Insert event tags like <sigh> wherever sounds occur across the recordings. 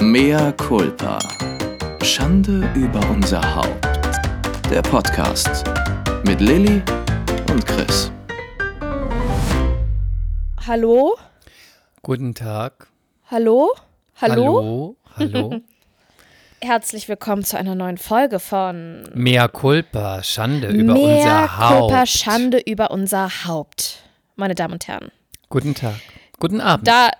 Mea culpa. Schande über unser Haupt. Der Podcast mit Lilly und Chris. Hallo? Guten Tag. Hallo? Hallo. Hallo. <laughs> Herzlich willkommen zu einer neuen Folge von Mea culpa, Schande über Mea unser Haupt. Culpa, Schande über unser Haupt. Meine Damen und Herren. Guten Tag. Guten Abend. Da,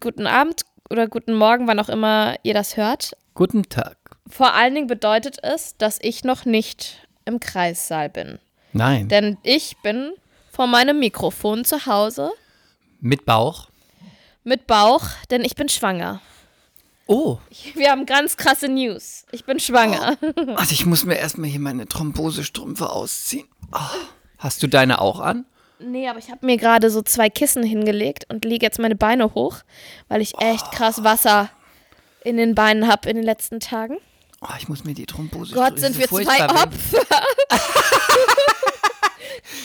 guten Abend oder guten Morgen, wann auch immer ihr das hört. Guten Tag. Vor allen Dingen bedeutet es, dass ich noch nicht im Kreissaal bin. Nein. Denn ich bin vor meinem Mikrofon zu Hause Mit Bauch. mit Bauch, denn ich bin schwanger. Oh. Wir haben ganz krasse News. Ich bin schwanger. Also ich muss mir erstmal hier meine Thrombosestrümpfe ausziehen. Oh. Hast du deine auch an? Nee, aber ich habe mir gerade so zwei Kissen hingelegt und lege jetzt meine Beine hoch, weil ich echt krass Wasser in den Beinen habe in den letzten Tagen. Oh, ich muss mir die Thrombosestrümpfe Gott, sind wir zwei Opfer. <laughs>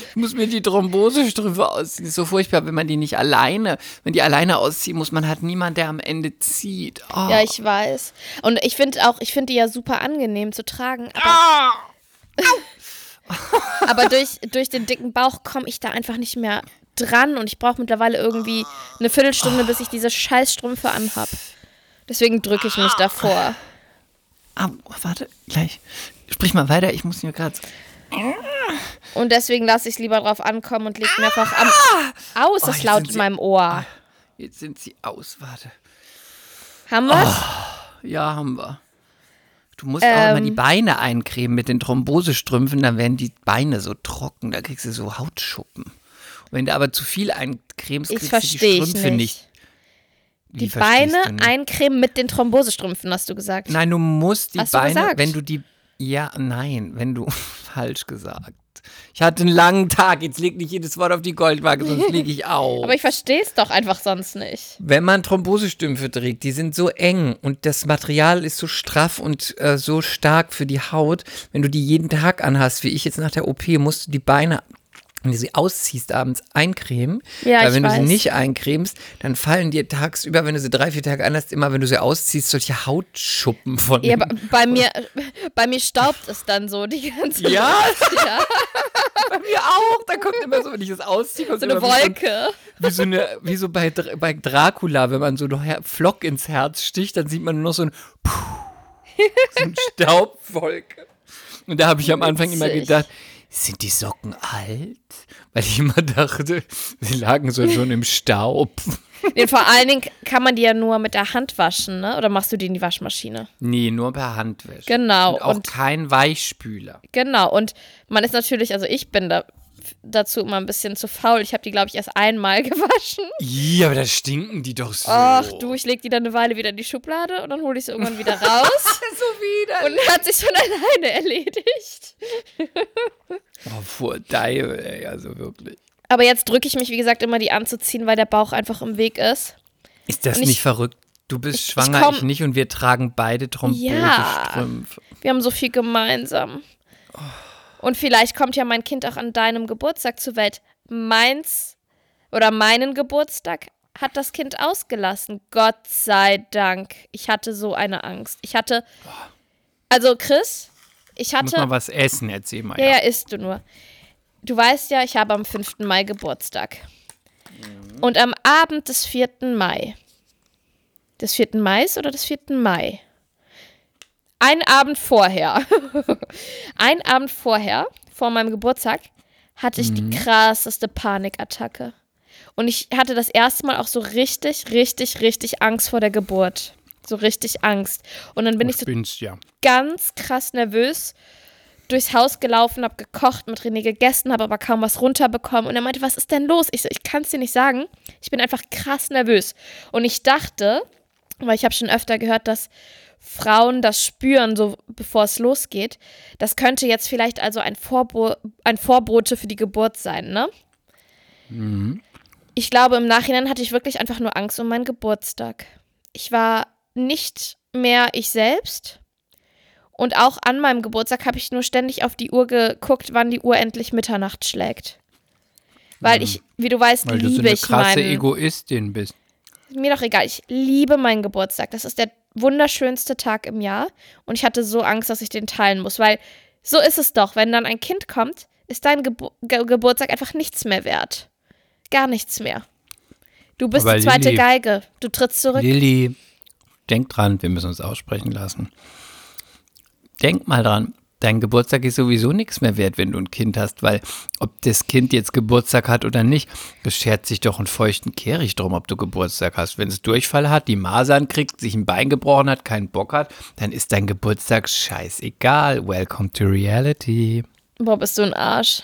Ich muss mir die Thrombosestrümpfe ausziehen. Ist so furchtbar, wenn man die nicht alleine, wenn die alleine ausziehen muss, man hat niemand, der am Ende zieht. Oh. Ja, ich weiß. Und ich finde auch, ich finde die ja super angenehm zu tragen. Aber, aber durch, durch den dicken Bauch komme ich da einfach nicht mehr dran und ich brauche mittlerweile irgendwie eine Viertelstunde, bis ich diese Scheißstrümpfe anhab. Deswegen drücke ich mich davor. Ah, warte, gleich. Sprich mal weiter, ich muss mir gerade. Und deswegen lasse ich es lieber drauf ankommen und lege mir einfach am aus. Oh, Das jetzt laut in meinem Ohr. Jetzt sind sie aus, warte. Haben wir's? Ja, haben wir. Du musst auch immer die Ähm. Beine eincremen mit den Thrombosestrümpfen, dann werden die Beine so trocken, da kriegst du so Hautschuppen. Und wenn du aber zu viel eincremst, kriegst du die Strümpfe nicht. nicht. Die verstehst Beine eincremen mit den Thrombosestrümpfen, hast du gesagt. Nein, du musst die Hast Beine, wenn du die. Ja, nein, wenn du. <laughs> Falsch gesagt. Ich hatte einen langen Tag, jetzt leg nicht jedes Wort auf die Goldwaage, sonst fliege ich <laughs> auf. Aber ich verstehe es doch einfach sonst nicht. Wenn man Thrombosestümpfe trägt, die sind so eng und das Material ist so straff und äh, so stark für die Haut. Wenn du die jeden Tag anhast, wie ich jetzt nach der OP, musst du die Beine, wenn du sie ausziehst, abends eincremen. Ja, Weil wenn du sie nicht eincremst, dann fallen dir tagsüber, wenn du sie drei, vier Tage anhast, immer wenn du sie ausziehst, solche Hautschuppen von Ja, aber bei mir, bei mir staubt es dann so die ganze Ja? Nacht, ja. <laughs> Bei mir auch. Da kommt immer so, wenn ich das ausziehe, So eine Wolke. Wie so, eine, wie so bei, bei Dracula, wenn man so einen Flock ins Herz sticht, dann sieht man nur noch so ein, Puh, so ein <laughs> Staubwolke. Und da habe ich am Anfang immer gedacht, sind die Socken alt? Weil ich immer dachte, sie lagen so schon im Staub. <laughs> Nee, vor allen Dingen kann man die ja nur mit der Hand waschen, ne? Oder machst du die in die Waschmaschine? Nee, nur per Handwäsche. Genau. Und auch Und kein Weichspüler. Genau, und man ist natürlich, also ich bin da dazu immer ein bisschen zu faul. Ich habe die, glaube ich, erst einmal <laughs> gewaschen. Ja, aber da stinken die doch so. Ach du, ich leg die dann eine Weile wieder in die Schublade und dann hole ich sie irgendwann wieder raus. <laughs> so wieder. und hat sich von <laughs> alleine erledigt. Oh, vor Deil, ey, also wirklich. Aber jetzt drücke ich mich, wie gesagt, immer die anzuziehen, weil der Bauch einfach im Weg ist. Ist das ich- nicht verrückt? Du bist ich schwanger, komm- ich nicht und wir tragen beide Thrombosestrümpfe. Wir haben so viel gemeinsam. Und vielleicht kommt ja mein Kind auch an deinem Geburtstag zur Welt. Meins oder meinen Geburtstag hat das Kind ausgelassen. Gott sei Dank. Ich hatte so eine Angst. Ich hatte. Also, Chris, ich Muss hatte. mal was essen, erzähl mal. Ja, ja, isst du nur. Du weißt ja, ich habe am 5. Mai Geburtstag. Und am Abend des 4. Mai. Des 4. Mais oder des 4. Mai? Ein Abend vorher. <laughs> Ein Abend vorher, vor meinem Geburtstag, hatte ich die krasseste Panikattacke. Und ich hatte das erste Mal auch so richtig, richtig, richtig Angst vor der Geburt. So richtig Angst. Und dann bin ich so bin's ja. ganz krass nervös durchs Haus gelaufen, habe gekocht, mit René gegessen, habe aber kaum was runterbekommen. Und er meinte, was ist denn los? Ich so, ich kann es dir nicht sagen. Ich bin einfach krass nervös. Und ich dachte, weil ich habe schon öfter gehört, dass Frauen das spüren, so bevor es losgeht. Das könnte jetzt vielleicht also ein, Vorbo ein Vorbote für die Geburt sein, ne? Ich glaube, im Nachhinein hatte ich wirklich einfach nur Angst um meinen Geburtstag. Ich war nicht mehr ich selbst. Und auch an meinem Geburtstag habe ich nur ständig auf die Uhr geguckt, wann die Uhr endlich Mitternacht schlägt. Weil ich, wie du weißt, Weil du so liebe eine ich krasse meinen. Egoistin bist. mir doch egal, ich liebe meinen Geburtstag. Das ist der wunderschönste Tag im Jahr und ich hatte so Angst, dass ich den teilen muss, weil so ist es doch, wenn dann ein Kind kommt, ist dein Gebu Ge Geburtstag einfach nichts mehr wert. Gar nichts mehr. Du bist Aber die zweite Lilly- Geige. Du trittst zurück. Lilly, denk dran, wir müssen uns aussprechen lassen. Denk mal dran, dein Geburtstag ist sowieso nichts mehr wert, wenn du ein Kind hast, weil ob das Kind jetzt Geburtstag hat oder nicht, das schert sich doch einen feuchten Kehricht drum, ob du Geburtstag hast. Wenn es Durchfall hat, die Masern kriegt, sich ein Bein gebrochen hat, keinen Bock hat, dann ist dein Geburtstag scheißegal. Welcome to reality. Boah, bist du ein Arsch.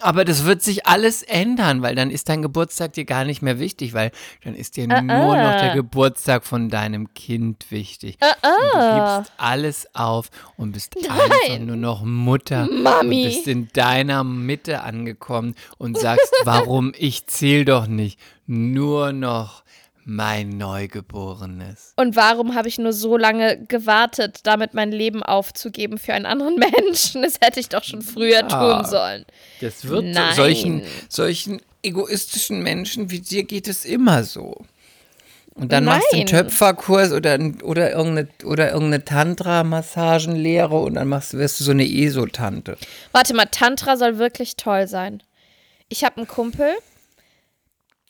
Aber das wird sich alles ändern, weil dann ist dein Geburtstag dir gar nicht mehr wichtig, weil dann ist dir Ah, nur noch der ah. Geburtstag von deinem Kind wichtig. Ah, Und du gibst alles auf und bist einfach nur noch Mutter. Mami. Und bist in deiner Mitte angekommen und sagst, <laughs> warum ich zähl doch nicht. Nur noch mein Neugeborenes. Und warum habe ich nur so lange gewartet, damit mein Leben aufzugeben für einen anderen <laughs> Menschen? Das hätte ich doch schon früher Ja. tun sollen. Das wird Nein. solchen, solchen egoistischen Menschen wie dir geht es immer so. Und dann machst du einen Nein. Töpferkurs oder, oder irgendeine, oder irgendeine Tantra-Massagenlehre und dann machst, wirst du so eine ESO-Tante. Warte mal, Tantra soll wirklich toll sein. Ich habe einen Kumpel,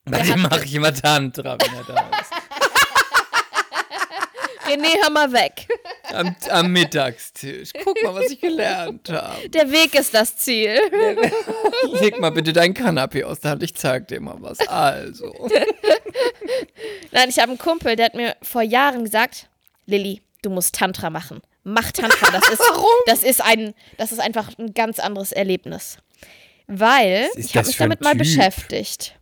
Bei dem mache ich immer Tantra, wenn er da ist. <laughs> René, hör mal weg. Am, am Mittagstisch. Guck mal, was ich gelernt habe. Der Weg ist das Ziel. <laughs> Leg mal bitte dein Kanapee aus der Hand, ich zeig dir mal was. Also. <laughs> Nein, ich habe einen Kumpel, der hat mir vor Jahren gesagt, Lilly, du musst Tantra machen. Mach Tantra. Das ist, das ist ein, das ist einfach ein ganz anderes Erlebnis. Weil ich habe mich damit mal Typ? beschäftigt.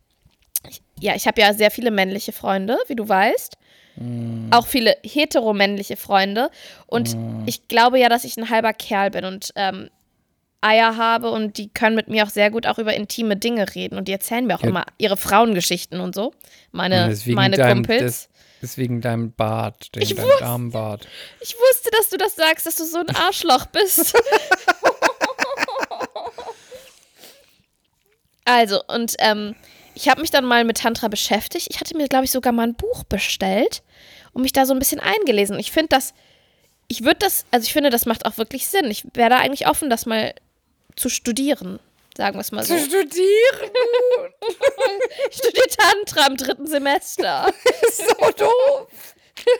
Ja, ich habe ja sehr viele männliche Freunde, wie du weißt. Hm. Auch viele heteromännliche Freunde. Und Hm. ich glaube ja, dass ich ein halber Kerl bin und ähm, Eier habe und die können mit mir auch sehr gut auch über intime Dinge reden. Und die erzählen mir auch Ja. immer ihre Frauengeschichten und so. Meine, Und deswegen meine deinem, Kumpels. Das, deswegen deinem Bart, den, Ich dein wusste- Darmbart. Ich wusste, dass du das sagst, dass du so ein Arschloch bist. <laughs> also, und ähm, ich habe mich dann mal mit Tantra beschäftigt. Ich hatte mir, glaube ich, sogar mal ein Buch bestellt und mich da so ein bisschen eingelesen. Ich finde das, ich würde das, also ich finde, das macht auch wirklich Sinn. Ich wäre da eigentlich offen, das mal zu studieren. Sagen wir es mal so. studieren? <laughs> Ich studiere Tantra im dritten Semester. <laughs> so doof. <laughs>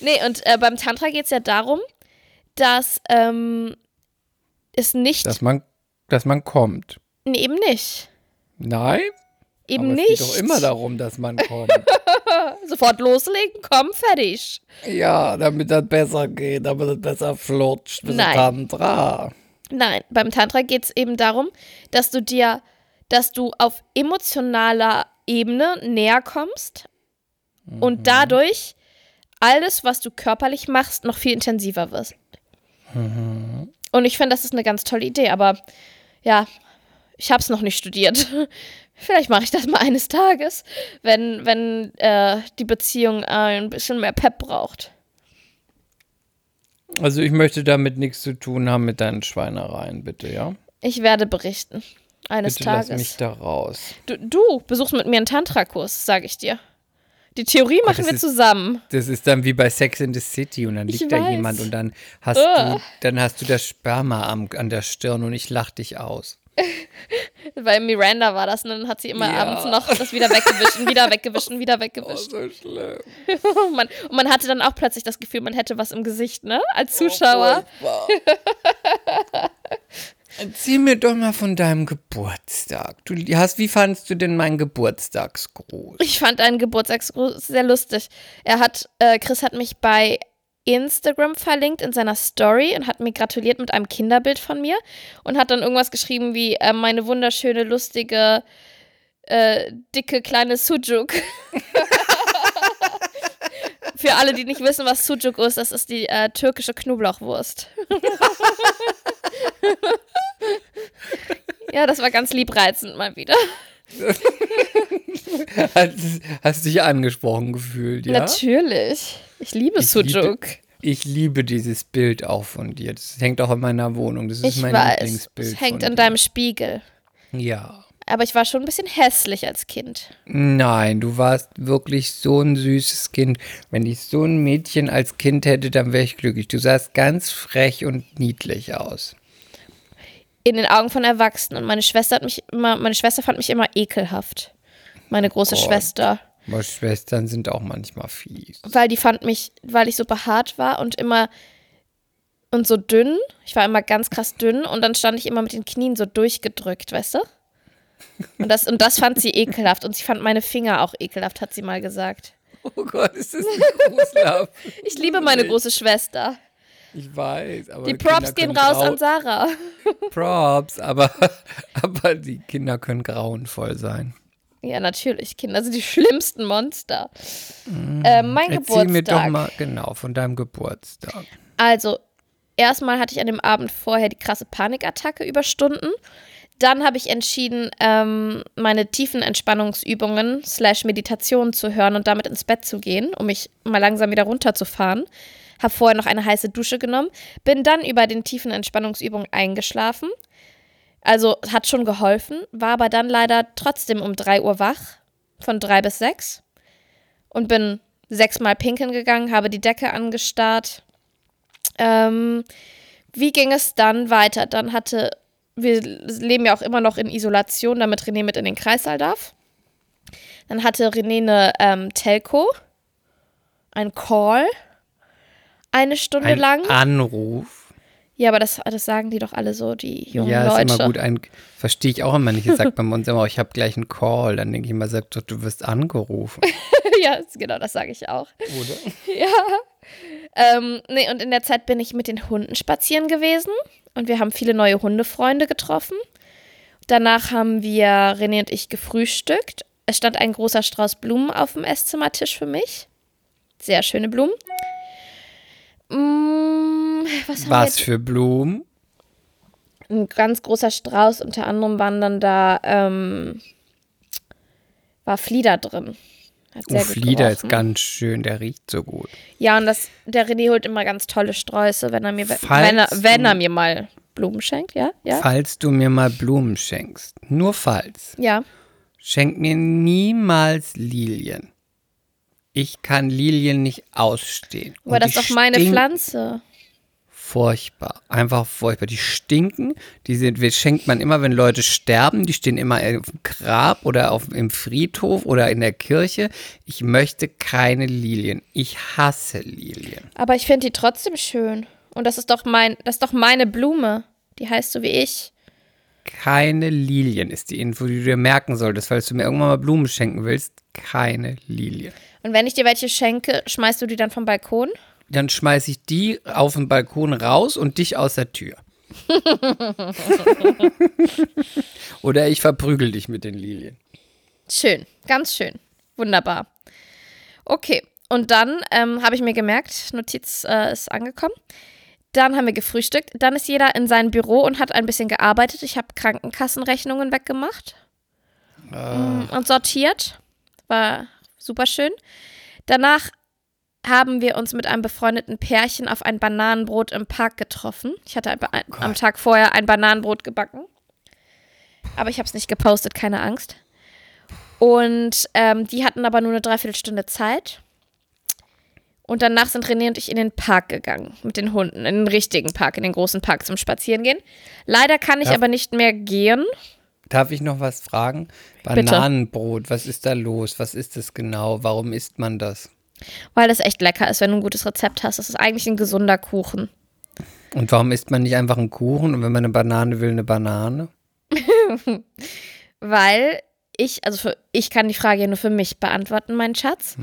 Nee, und äh, beim Tantra geht es ja darum, dass ähm, es nicht, Dass man, dass man kommt. nee, eben nicht. Nein? Eben aber nicht. Es geht doch immer darum, dass man <laughs> kommt. Sofort loslegen, komm, fertig. ja, damit das besser geht, damit das besser flutscht. Mit Nein. Tantra. Nein, beim Tantra geht es eben darum, dass du dir, dass du auf emotionaler Ebene näher kommst und dadurch alles, was du körperlich machst, noch viel intensiver wird. Und ich finde, das ist eine ganz tolle Idee, aber ja, ich habe es noch nicht studiert. <laughs> Vielleicht mache ich das mal eines Tages, wenn, wenn äh, die Beziehung ein bisschen mehr Pep braucht. Also ich möchte damit nichts zu tun haben mit deinen Schweinereien, bitte, ja? Ich werde berichten. Eines Bitte lass Tages. mich da raus. Du, du besuchst mit mir einen Tantra-Kurs, sage ich dir. Die Theorie machen das wir ist- zusammen. Das ist dann wie bei Sex in the City und dann Ich liegt da weiß. jemand und dann hast Ugh. du, dann hast du das Sperma am, an der Stirn und ich lach dich aus. <laughs> Bei Miranda war das, und dann hat sie immer Ja. abends noch das wieder weggewischt, und wieder weggewischt, und wieder <laughs> weggewischt. so schlimm. und, <laughs> man, und man hatte dann auch plötzlich das Gefühl, man hätte was im Gesicht, ne? Als Zuschauer. Erzähl mir doch mal von deinem Geburtstag. Du hast, wie fandst du denn meinen Geburtstagsgruß? Ich fand einen Geburtstagsgruß sehr lustig. Er hat, äh, Chris hat mich bei Instagram verlinkt in seiner Story und hat mir gratuliert mit einem Kinderbild von mir und hat dann irgendwas geschrieben wie äh, meine wunderschöne, lustige, äh, dicke kleine Sujuk. <laughs> Für alle, die nicht wissen, was Sujuk ist, das ist die äh, türkische Knoblauchwurst. <laughs> ja, das war ganz liebreizend mal wieder. <laughs> Hast, hast dich angesprochen gefühlt, ja? Natürlich. Ich liebe Ich Sujuk. liebe- Ich liebe dieses Bild auch von dir. Das hängt auch in meiner Wohnung. Das ist Ich mein weiß. Lieblingsbild. Es hängt an deinem Spiegel. Ja. Aber ich war schon ein bisschen hässlich als Kind. Nein, du warst wirklich so ein süßes Kind. Wenn ich so ein Mädchen als Kind hätte, dann wäre ich glücklich. Du sahst ganz frech und niedlich aus. In den Augen von Erwachsenen. Und meine Schwester hat mich immer, meine Schwester fand mich immer ekelhaft. Meine große Gott. Schwester. Aber Schwestern sind auch manchmal fies. Weil die fand mich, weil ich so behaart war und immer und so dünn. Ich war immer ganz krass dünn und dann stand ich immer mit den Knien so durchgedrückt, weißt du? Und das, und das fand sie ekelhaft. Und sie fand meine Finger auch ekelhaft, hat sie mal gesagt. Oh Gott, ist das ein <laughs> gruselhaft. Ich liebe meine große Schwester. Ich weiß, aber Die Props gehen raus an Sarah. <laughs> Props, aber, <laughs> aber die Kinder können grauenvoll sein. Ja, natürlich. Kinder sind die schlimmsten Monster. Ähm, mein Erzähl mir doch Geburtstag. mal genau von deinem Geburtstag. Also, erstmal hatte ich an dem Abend vorher die krasse Panikattacke überstunden. Dann habe ich entschieden, ähm, meine tiefen Entspannungsübungen slash Meditation zu hören und damit ins Bett zu gehen, um mich mal langsam wieder runterzufahren. Habe vorher noch eine heiße Dusche genommen, bin dann über den tiefen Entspannungsübungen eingeschlafen. Also hat schon geholfen, war aber dann leider trotzdem um 3 Uhr wach, von 3 bis 6 und bin sechsmal pinkeln gegangen, habe die Decke angestarrt. Ähm, wie ging es dann weiter? Dann hatte, wir leben ja auch immer noch in Isolation, damit René mit in den Kreissaal darf. Dann hatte René eine ähm, Telco, ein Call, eine Stunde Ein lang. Anruf. Ja, aber das, das sagen die doch alle so, die jungen Ja, Leute. ist immer gut. Ein, verstehe ich auch immer nicht. Ich sage bei uns immer, ich habe gleich einen Call. Dann denke ich immer, doch, du wirst angerufen. <laughs> ja, genau, das sage ich auch. Oder? <laughs> Ja. Ähm, nee, und in der Zeit bin ich mit den Hunden spazieren gewesen und wir haben viele neue Hundefreunde getroffen. Danach haben wir René und ich gefrühstückt. Es stand ein großer Strauß Blumen auf dem Esszimmertisch für mich. Sehr schöne Blumen. Mm, was Was für Blumen? Ein ganz großer Strauß. Unter anderem waren dann da ähm, war Flieder drin. Hat Oh, Flieder ist ganz schön. Der riecht so gut. Ja, und das, der René holt immer ganz tolle Sträuße, wenn er mir, Falls wenn er, wenn er mir mal Blumen schenkt, ja? Ja. Falls du mir mal Blumen schenkst, nur falls, Ja. schenk mir niemals Lilien. Ich kann Lilien nicht ausstehen. Aber Und das ist doch meine Pflanze. Furchtbar. Einfach furchtbar. Die stinken. Die sind, die schenkt man immer, wenn Leute sterben. Die stehen immer dem Grab oder auf, im Friedhof oder in der Kirche. Ich möchte keine Lilien. Ich hasse Lilien. Aber ich finde die trotzdem schön. Und das ist doch mein, das ist doch meine Blume. Die heißt so wie ich. Keine Lilien ist die Info, die du dir merken solltest, falls du mir irgendwann mal Blumen schenken willst. Keine Lilien. Und wenn ich dir welche schenke, schmeißt du die dann vom Balkon? Dann schmeiße ich die auf den Balkon raus und dich aus der Tür. <laughs> Oder ich verprügel dich mit den Lilien. Schön, ganz schön. Wunderbar. Okay, und dann ähm, habe ich mir gemerkt, Notiz äh, ist angekommen. Dann haben wir gefrühstückt. Dann ist jeder in sein Büro und hat ein bisschen gearbeitet. Ich habe Krankenkassenrechnungen weggemacht mm, und sortiert. War super schön. Danach haben wir uns mit einem befreundeten Pärchen auf ein Bananenbrot im Park getroffen. Ich hatte ein, ein, am Tag vorher ein Bananenbrot gebacken. Aber ich habe es nicht gepostet, keine Angst. Und ähm, die hatten aber nur eine Dreiviertelstunde Zeit. Und danach sind René und ich in den Park gegangen mit den Hunden, in den richtigen Park, in den großen Park zum Spazierengehen. Leider kann ich Ja. aber nicht mehr gehen. Darf ich noch was fragen? Bananenbrot, was ist da los? Was ist das genau? Warum isst man das? Weil das echt lecker ist, wenn du ein gutes Rezept hast. Das ist eigentlich ein gesunder Kuchen. Und warum isst man nicht einfach einen Kuchen und wenn man eine Banane will, eine Banane? <laughs> Weil ich, also für, ich kann die Frage ja nur für mich beantworten, mein Schatz.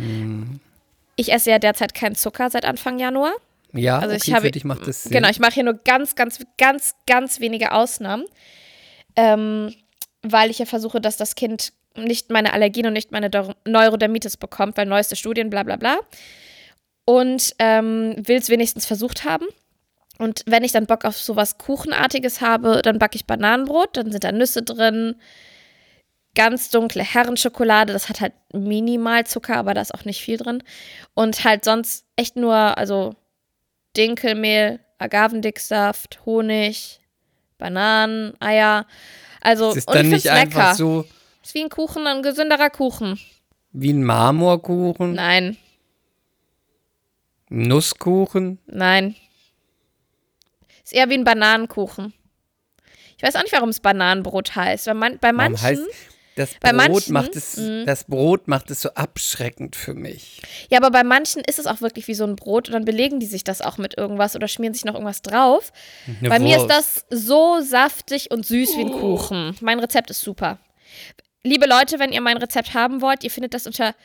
Ich esse ja derzeit keinen Zucker seit Anfang Januar. Ja, Also okay, ich habe, für dich macht das Sinn. Genau, ich mache hier nur ganz, ganz, ganz, ganz wenige Ausnahmen, ähm, weil ich ja versuche, dass das Kind nicht meine Allergien und nicht meine Neurodermitis bekommt, weil neueste Studien, bla bla bla. Und ähm, will es wenigstens versucht haben. Und wenn ich dann Bock auf sowas Kuchenartiges habe, dann backe ich Bananenbrot, dann sind da Nüsse drin, ganz dunkle Herrenschokolade, das hat halt minimal Zucker, aber da ist auch nicht viel drin. Und halt sonst echt nur, also Dinkelmehl, Agavendicksaft, Honig, Bananen, Eier. Also, Es ist dann ich nicht find's einfach lecker. so Ist wie ein Kuchen, ein gesünderer Kuchen. wie ein Marmorkuchen, Nein, ein Nusskuchen. nein. Ist eher wie ein Bananenkuchen. Ich weiß auch nicht, warum es Bananenbrot heißt. Weil man, bei Warum manchen. heißt das Brot manchen, macht es mm. das Brot macht es so abschreckend für mich. Ja, aber bei manchen ist es auch wirklich wie so ein Brot und dann belegen die sich das auch mit irgendwas oder schmieren sich noch irgendwas drauf. Eine bei mir ist Wurst. das so saftig und süß wie ein Kuchen. Mein Rezept ist super. Liebe Leute, wenn ihr mein Rezept haben wollt, ihr findet das unter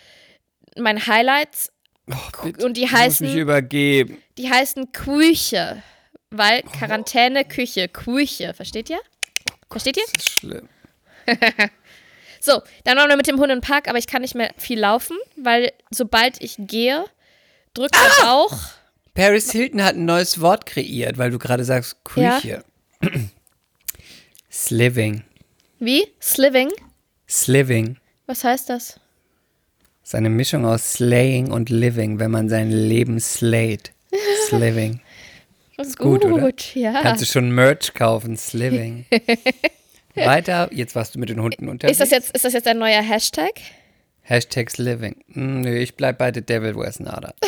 meinen Highlights Oh, bitte, und die ich muss heißen- mich übergeben. Die heißen Küche. Weil Quarantäne, Küche, Küche. Versteht ihr? Versteht ihr? Das ist schlimm. <laughs> So, dann waren wir mit dem Hund im Park, aber ich kann nicht mehr viel laufen, weil sobald ich gehe, drückt der Bauch. Paris Hilton hat ein neues Wort kreiert, weil du gerade sagst Küche. Sliving. Wie? Sliving? Sliving. Was heißt das? ist eine Mischung aus Slaying und Living, wenn man sein Leben slayt. <laughs> Sliving. Das ist gut, oder? ja. Kannst du schon Merch kaufen, Sliving. <laughs> Weiter, jetzt warst du mit den Hunden unterwegs. Ist das, jetzt, ist das jetzt ein neuer Hashtag? Hashtag Sliving. Hm, nö, ich bleib bei The Devil Wears Nada. <laughs>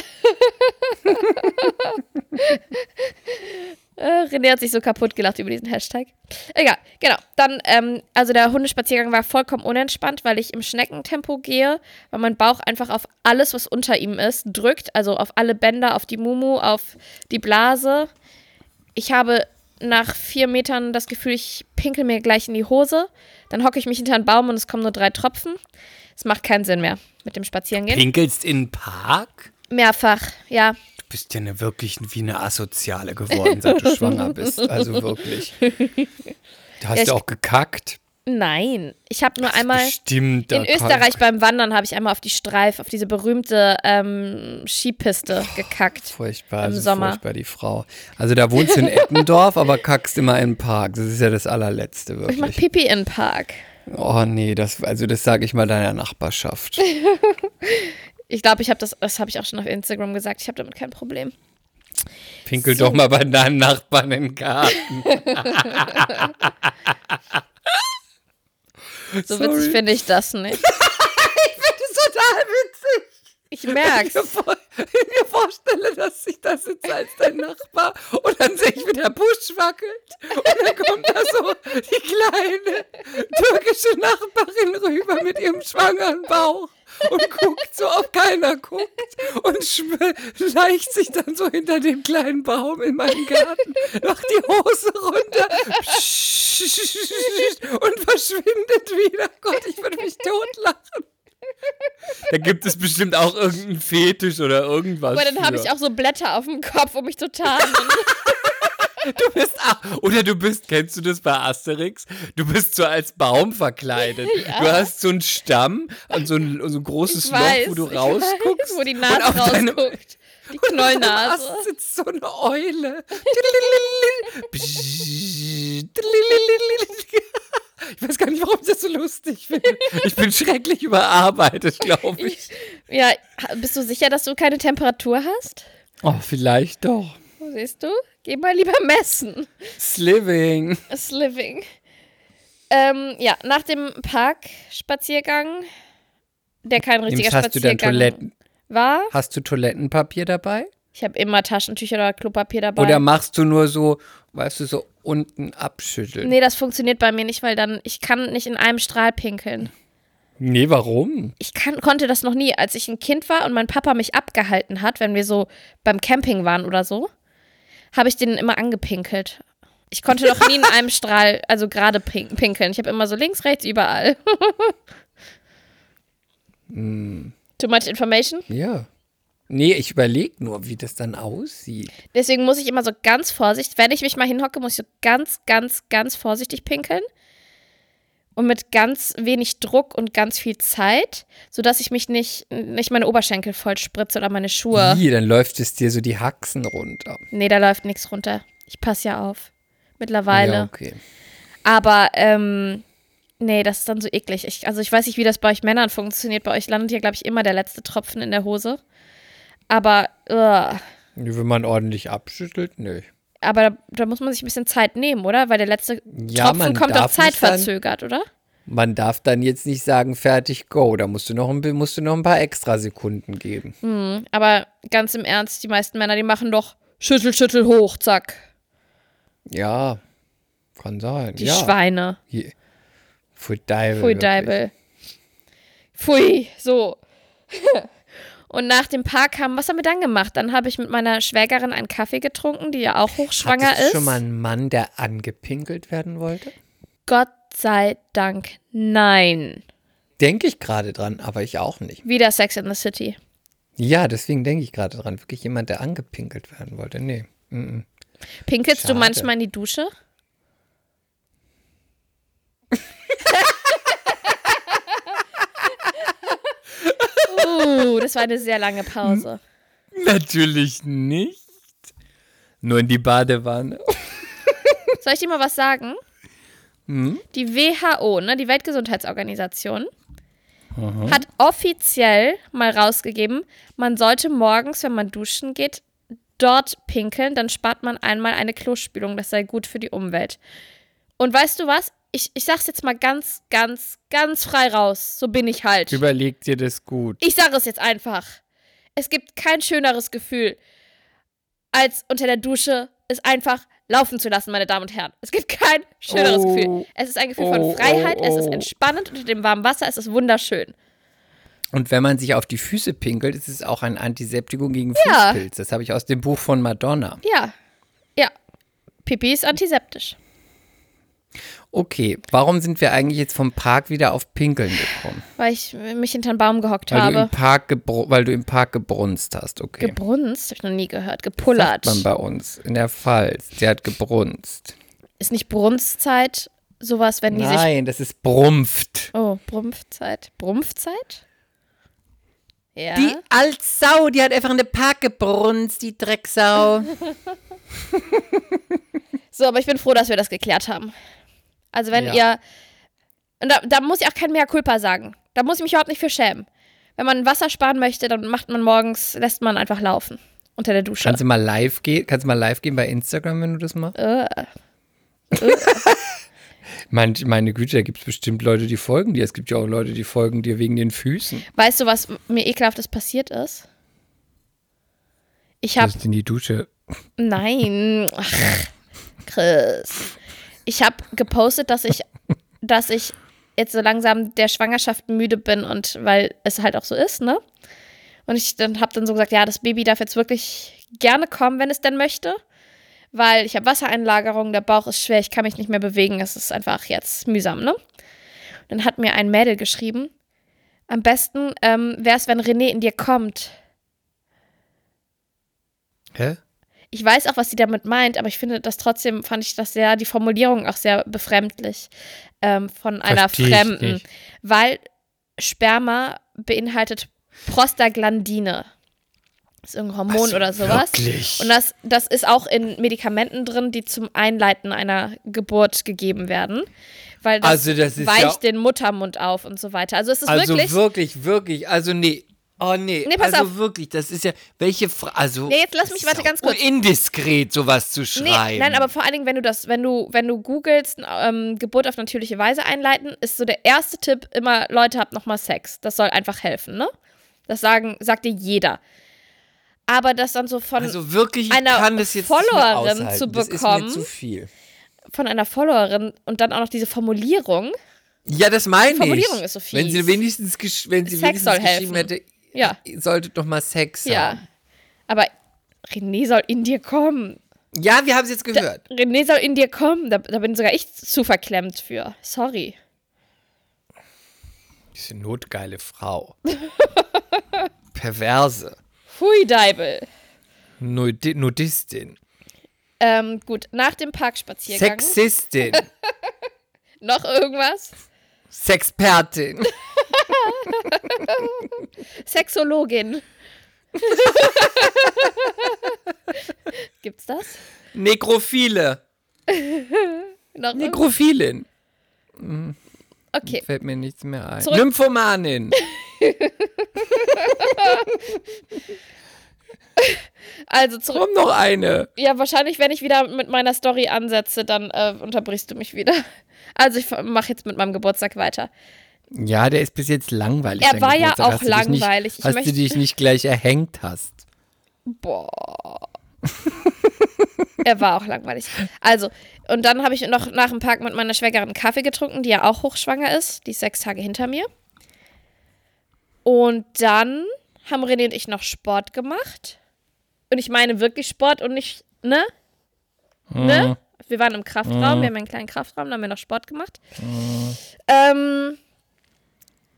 Äh, René hat sich so kaputt gelacht über diesen Hashtag. Egal, genau. Dann, ähm, also der Hundespaziergang war vollkommen unentspannt, weil ich im Schneckentempo gehe, weil mein Bauch einfach auf alles, was unter ihm ist, drückt. Also auf alle Bänder, auf die Mumu, auf die Blase. Ich habe nach vier Metern das Gefühl, ich pinkel mir gleich in die Hose. Dann hocke ich mich hinter einen Baum und es kommen nur drei Tropfen. Es macht keinen Sinn mehr mit dem Spazierengehen. Pinkelst in den Park? Mehrfach, ja. Du bist ja eine, wirklich wie eine Asoziale geworden, seit du <laughs> schwanger bist. Also wirklich. Du hast Ja, ich- auch gekackt. Nein, ich habe nur einmal Bestimmt. in Österreich beim Wandern habe ich einmal auf die Streif, auf diese berühmte ähm, Skipiste gekackt. Furchtbar, im also Sommer. furchtbar, die Frau. Also da wohnst du in Eppendorf, <laughs> aber kackst immer im Park. Das ist ja das allerletzte, Ich mach wirklich. Pipi in Park. Oh nee, das, also das sage ich mal deiner Nachbarschaft. <laughs> Ich glaube, ich habe das, das habe ich auch schon auf Instagram gesagt. Ich habe damit kein Problem. Pinkel So. doch mal bei deinem Nachbarn in den Garten. <laughs> So Sorry. witzig finde ich das nicht. <laughs> Das ist total witzig. Ich merk's. mir, vor, wenn ich mir vorstelle, dass ich da sitze als dein Nachbar und dann sehe ich, wie der Busch wackelt und dann kommt da so die kleine türkische Nachbarin rüber mit ihrem schwangeren Bauch und guckt so, ob keiner guckt und schleicht sich dann so hinter den kleinen Baum in meinen Garten, macht die Hose runter und verschwindet wieder. Gott, ich würde mich totlachen. Da gibt es bestimmt auch irgendeinen Fetisch oder irgendwas. Aber dann habe ich auch so Blätter auf dem Kopf, um mich zu tarnen. <laughs> Du bist auch, oder du bist, kennst du das bei Asterix? Du bist so als Baum verkleidet. <laughs> Du hast so einen Stamm und so ein, so ein großes Ich Loch, weiß, wo du ich rausguckst. Weiß, wo die Nase rausguckt. Die auf dem Knollnase. Ast sitzt so eine Eule. <laughs> Ich weiß gar nicht, warum ich das so lustig finde. Ich bin schrecklich überarbeitet, glaube ich. Ja, bist du sicher, dass du keine Temperatur hast? Oh, vielleicht doch. Siehst du? Geh mal lieber <laughs> messen. Sliving. Is living. Ähm, ja, nach dem Parkspaziergang, der kein richtiger Nimmst, hast du dann Spaziergang Toiletten? war. Hast du Toilettenpapier dabei? Ich habe immer Taschentücher oder Klopapier dabei. Oder machst du nur so, weißt du, so unten abschütteln? nee, das funktioniert bei mir nicht, weil dann ich kann nicht in einem Strahl pinkeln. Nee, warum? Ich kann, konnte das noch nie, als ich ein Kind war und mein Papa mich abgehalten hat, wenn wir so beim Camping waren oder so, habe ich den immer angepinkelt. Ich konnte noch nie in einem <laughs> Strahl, also gerade pink pinkeln. Ich habe immer so links, rechts, überall. <laughs> Too much information? Ja. Nee, ich überlege nur, wie das dann aussieht. Deswegen muss ich immer so ganz vorsichtig, wenn ich mich mal hinhocke, muss ich so ganz, ganz, ganz vorsichtig pinkeln. Und mit ganz wenig Druck und ganz viel Zeit, sodass ich mich nicht, nicht meine Oberschenkel voll spritze oder meine Schuhe. Wie, dann läuft es dir so die Haxen runter. Nee, da läuft nichts runter. Ich passe ja auf. Mittlerweile. Ja, okay. Aber, ähm, nee, das ist dann so eklig. Ich, also ich weiß nicht, wie das bei euch Männern funktioniert. Bei euch landet hier, glaube ich, immer der letzte Tropfen in der Hose. Aber, ugh. Wenn man ordentlich abschüttelt, nö. Aber da, da muss man sich ein bisschen Zeit nehmen, oder? Weil der letzte Ja, Tropfen kommt auch darf nicht dann- zeitverzögert, oder? Man darf dann jetzt nicht sagen, fertig, go. Da musst du noch ein, musst du noch ein paar extra Sekunden geben. Hm, aber ganz im Ernst, die meisten Männer, die machen doch Schüttel, Schüttel hoch, zack. Ja, kann sein. Die ja. Schweine. Hier. Pfui Deibel. Pfui. Deibel. Pfui, so. <laughs> Und nach dem Park haben, was haben wir dann gemacht? Dann habe ich mit meiner Schwägerin einen Kaffee getrunken, die ja auch hochschwanger Hattest du ist. schon mal einen Mann, der angepinkelt werden wollte? Gott sei Dank, nein. Denke ich gerade dran, aber ich auch nicht. Wieder Sex in the City. Ja, deswegen denke ich gerade dran. Wirklich jemand, der angepinkelt werden wollte. Nee. Mm Pinkelst du Schade. manchmal in die Dusche? <laughs> uh, das war eine sehr lange Pause. Natürlich nicht. Nur in die Badewanne. Soll ich dir mal was sagen? Die WHO, ne, die Weltgesundheitsorganisation, hat offiziell mal rausgegeben, man sollte morgens, wenn man duschen geht, dort pinkeln, dann spart man einmal eine Klospülung. Das sei gut für die Umwelt. Und weißt du was? Ich, ich sag's jetzt mal ganz, ganz, ganz frei raus. So bin ich halt. Überleg dir das gut. Ich sage es jetzt einfach. Es gibt kein schöneres Gefühl, als unter der Dusche es einfach laufen zu lassen, meine Damen und Herren. Es gibt kein schöneres Oh. Gefühl. Es ist ein Gefühl Oh, von Freiheit, oh, es ist oh. entspannend unter dem warmen Wasser, es ist wunderschön. Und wenn man sich auf die Füße pinkelt, ist es auch ein Antiseptikum gegen Ja. Fußpilz. Das habe ich aus dem Buch von Madonna. Ja. Ja. Pipi ist antiseptisch. Okay, warum sind wir eigentlich jetzt vom Park wieder auf Pinkeln gekommen? Weil ich mich hinter einen Baum gehockt Weil du, im habe. Park gebr- weil du im Park gebrunst hast, okay. Gebrunst? Hab ich noch nie gehört. Sagt Gepullert. man bei uns in der Pfalz. Der hat gebrunst. Ist nicht Brunstzeit sowas, wenn die sich. Nein, das ist brumpft. Oh, Brumpfzeit. Brumpfzeit? Ja. Die Altsau, die hat einfach in den Park gebrunst, die Drecksau. <laughs> So, aber ich bin froh, dass wir das geklärt haben. Also wenn Ja. ihr. Und da, da muss ich auch kein Mea culpa sagen. Da muss ich mich überhaupt nicht für schämen. Wenn man Wasser sparen möchte, dann macht man morgens, lässt man einfach laufen. Unter der Dusche. Kannst du mal live gehen? Kannst du mal live gehen bei Instagram, wenn du das machst? Äh, <laughs> Mein, meine Güte, da gibt es bestimmt Leute, die folgen dir. Es gibt ja auch Leute, die folgen dir wegen den Füßen. weißt du, was mir ekelhaftes passiert ist? Ich Du habe bist in die Dusche. Nein. <laughs> Ach, Chris. Ich habe gepostet, dass ich, <laughs> dass ich jetzt so langsam der Schwangerschaft müde bin und weil es halt auch so ist, ne? Und ich dann habe dann so gesagt, ja, das Baby darf jetzt wirklich gerne kommen, wenn es denn möchte, weil ich habe Wassereinlagerung, der Bauch ist schwer, ich kann mich nicht mehr bewegen, es ist einfach jetzt mühsam, ne? Dann hat mir ein Mädel geschrieben, am besten ähm, wäre es, wenn René in dir kommt. Hä? Ich weiß auch, was sie damit meint, aber ich finde das trotzdem, fand ich das sehr, die Formulierung auch sehr befremdlich ähm, von einer Versteh ich Fremden. Weil Sperma beinhaltet Prostaglandine. Das ist irgendein Hormon Ach so, oder sowas. wirklich? Und das, das ist auch in Medikamenten drin, die zum Einleiten einer Geburt gegeben werden. Weil das, Also das weicht ja- den Muttermund auf und so weiter. Also es ist Also wirklich. wirklich, wirklich, also nee. Oh nee, Nee, pass also auf. wirklich, das ist ja, welche Frage, also. Nee, jetzt lass mich, warte, ganz kurz. Indiskret, sowas zu schreiben. Nee, nein, aber vor allen Dingen, wenn du das, wenn du, wenn du googelst, ähm, Geburt auf natürliche Weise einleiten, ist so der erste Tipp immer, Leute, habt nochmal Sex. Das soll einfach helfen, ne? Das sagen, sagt dir jeder. Aber das dann so von, Also wirklich, ich einer Followerin zu Das ist bekommen. mir zu viel. von einer Followerin und dann auch noch diese Formulierung, Ja, das meine ich. Formulierung ist so Wenn sie fies. wenigstens, wenn sie Sex wenigstens soll geschrieben helfen. hätte, ja, ihr solltet doch mal Sex ja. haben. Aber René soll in dir kommen. Ja, wir haben es jetzt gehört. René soll in dir kommen. Da, da bin sogar ich zu verklemmt für. Sorry. Diese notgeile Frau. <laughs> Perverse. Pfui, Deibel. Nudi Nudistin. Ähm, gut, nach dem Parkspaziergang. Sexistin. <laughs> Noch irgendwas? Sexpertin. <laughs> Sexologin. Gibt's das? Nekrophile. Noch? Nekrophilin. Okay. Fällt mir nichts mehr ein. Zurück- Nymphomanin. Also zurück. Warum noch eine? Ja, wahrscheinlich, wenn ich wieder mit meiner Story ansetze, dann äh, unterbrichst du mich wieder. Also ich mache jetzt mit meinem Geburtstag weiter. Ja, der ist bis jetzt langweilig. Er war ja auch Hast nicht- langweilig. Ich Hast du dich nicht gleich erhängt hast? Boah. <laughs> er war auch langweilig. Also, und dann habe ich noch nach dem Park mit meiner Schwägerin Kaffee getrunken, die ja auch hochschwanger ist. Die ist sechs Tage hinter mir. Und dann haben René und ich noch Sport gemacht. Und ich meine wirklich Sport und nicht, ne? Ne? Wir waren im Kraftraum, wir haben einen kleinen Kraftraum, da haben wir noch Sport gemacht. Ähm,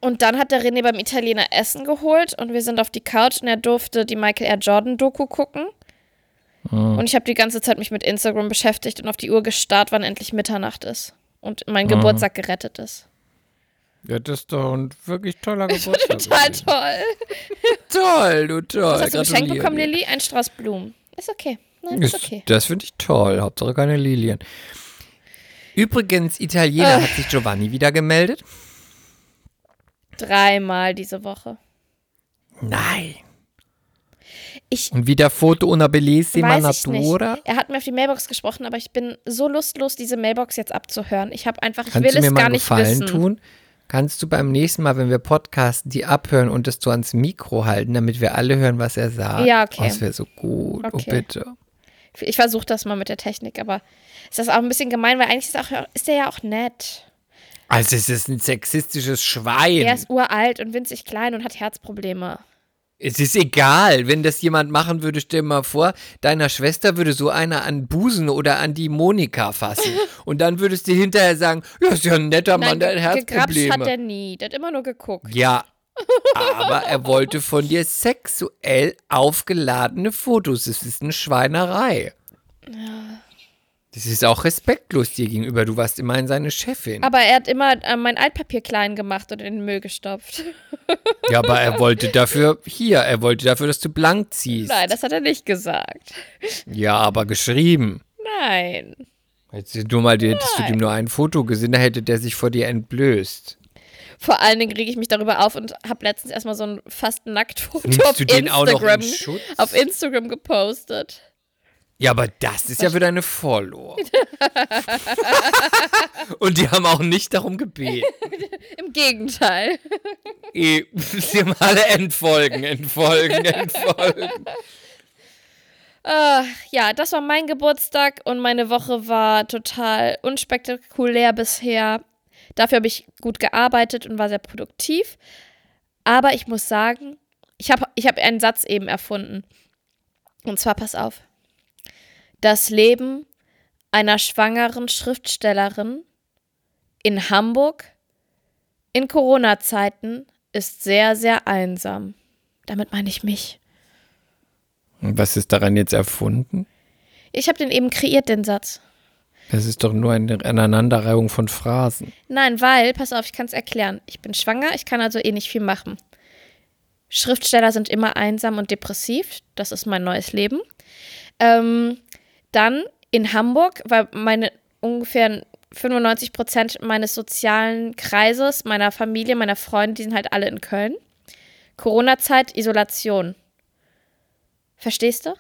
und dann hat der René beim Italiener Essen geholt und wir sind auf die Couch und er durfte die Michael R. Jordan Doku gucken. Und ich habe die ganze Zeit mich mit Instagram beschäftigt und auf die Uhr gestarrt, wann endlich Mitternacht ist und mein Geburtstag gerettet ist. Ja, das ist doch ein wirklich toller <laughs> Geburtstag. Total gewesen. toll. <laughs> toll, du toll. Was hast du geschenkt Gratuliere bekommen. Lilly? Ein Strauß Blumen. Ist okay. Nein, ist Ist- okay. Das finde ich toll. Hauptsache keine Lilien. Übrigens, Äh. Italiener hat sich Giovanni wieder gemeldet. Dreimal diese Woche. Nein. Ich Und wieder Foto una bellissima ich natura. Er hat mir auf die Mailbox gesprochen, aber ich bin so lustlos, diese Mailbox jetzt abzuhören. Ich habe einfach, ich Kannst will du mir es gar nicht Gefallen wissen. tun? Kannst du beim nächsten Mal, wenn wir podcasten, die abhören und das so ans Mikro halten, damit wir alle hören, was er sagt? Ja, okay. Oh, das wäre so gut. Oh, Okay. bitte. Ich versuche das mal mit der Technik, aber ist das auch ein bisschen gemein, weil eigentlich ist, auch, ist der ja auch nett. Also, es ist ein sexistisches Schwein. Er ist uralt und winzig klein und hat Herzprobleme. Es ist egal, wenn das jemand machen würde, stell dir mal vor, deiner Schwester würde so einer an Busen oder an die Monika fassen. <laughs> Und dann würdest du hinterher sagen, ja, ist ja ein netter Mann, der hat gegrapscht hat Herzprobleme. er nie. Der hat immer nur geguckt. Ja, <laughs> aber er wollte von dir sexuell aufgeladene Fotos. Das ist eine Schweinerei. Das ist auch respektlos dir gegenüber. Du warst immerhin seine Chefin. Aber er hat immer äh, mein Altpapier klein gemacht und in den Müll gestopft. <laughs> Ja, aber er wollte dafür, hier, er wollte dafür, dass du blank ziehst. Nein, das hat er nicht gesagt. Ja, aber geschrieben. Nein. Hättest du, nur mal, hättest du dem nur ein Foto gesehen, da hätte der sich vor dir entblößt. Vor allen Dingen rege ich mich darüber auf und habe letztens erstmal so ein fast Nacktfoto Nimmst auf du den auch noch in Instagram, auf Instagram gepostet. Ja, aber das ist ja für deine Follower. Und die haben auch nicht darum gebeten. <laughs> Im Gegenteil. <laughs> Sie haben alle entfolgen, entfolgen, entfolgen. Ah, ja, das war mein Geburtstag und meine Woche war total unspektakulär bisher. Dafür habe ich gut gearbeitet und war sehr produktiv. Aber ich muss sagen, ich habe ich hab einen Satz eben erfunden. Und zwar, pass auf. Das Leben einer schwangeren Schriftstellerin in Hamburg in Corona-Zeiten ist sehr, sehr einsam. Damit meine ich mich. Und was ist daran jetzt erfunden? Ich habe den eben kreiert, den Satz. Das ist doch nur eine Aneinanderreihung von Phrasen. Nein, weil, pass auf, ich kann es erklären. Ich bin schwanger, ich kann also eh nicht viel machen. Schriftsteller sind immer einsam und depressiv. Das ist mein neues Leben. Ähm, dann in Hamburg, weil meine ungefähr 95 Prozent meines sozialen Kreises, meiner Familie, meiner Freunde, die sind halt alle in Köln. Corona-Zeit, Isolation. Verstehst du?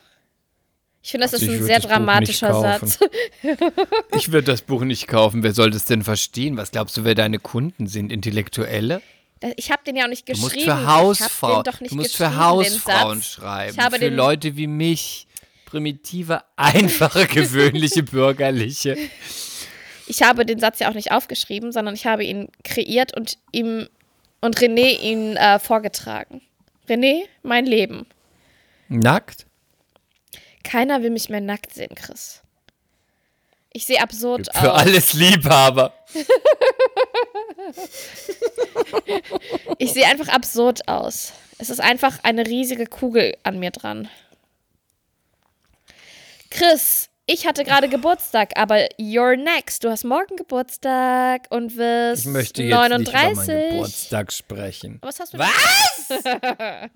Ich finde, das Also ist ein sehr dramatischer. Satz. <laughs> Ich würde das Buch nicht kaufen. Wer soll das denn verstehen? Was glaubst du, wer deine Kunden sind? Intellektuelle? Ich habe den ja auch nicht Du geschrieben. musst für Hausfrauen, du musst für Hausfrauen schreiben. Ich habe für den- Leute wie mich. Primitive, einfache, <laughs> gewöhnliche, bürgerliche. Ich habe den Satz ja auch nicht aufgeschrieben, sondern ich habe ihn kreiert und ihm und René ihn äh, vorgetragen. René, mein Leben. Nackt? Keiner will mich mehr nackt sehen, Chris. Ich sehe absurd Für aus. alles Liebhaber. Ich sehe einfach absurd aus. Es ist einfach eine riesige Kugel an mir dran. Chris, ich hatte gerade Geburtstag, aber you're next. Du hast morgen Geburtstag und wirst Ich möchte jetzt 39. nicht über meinen Geburtstag sprechen. Was hast du Was? <laughs>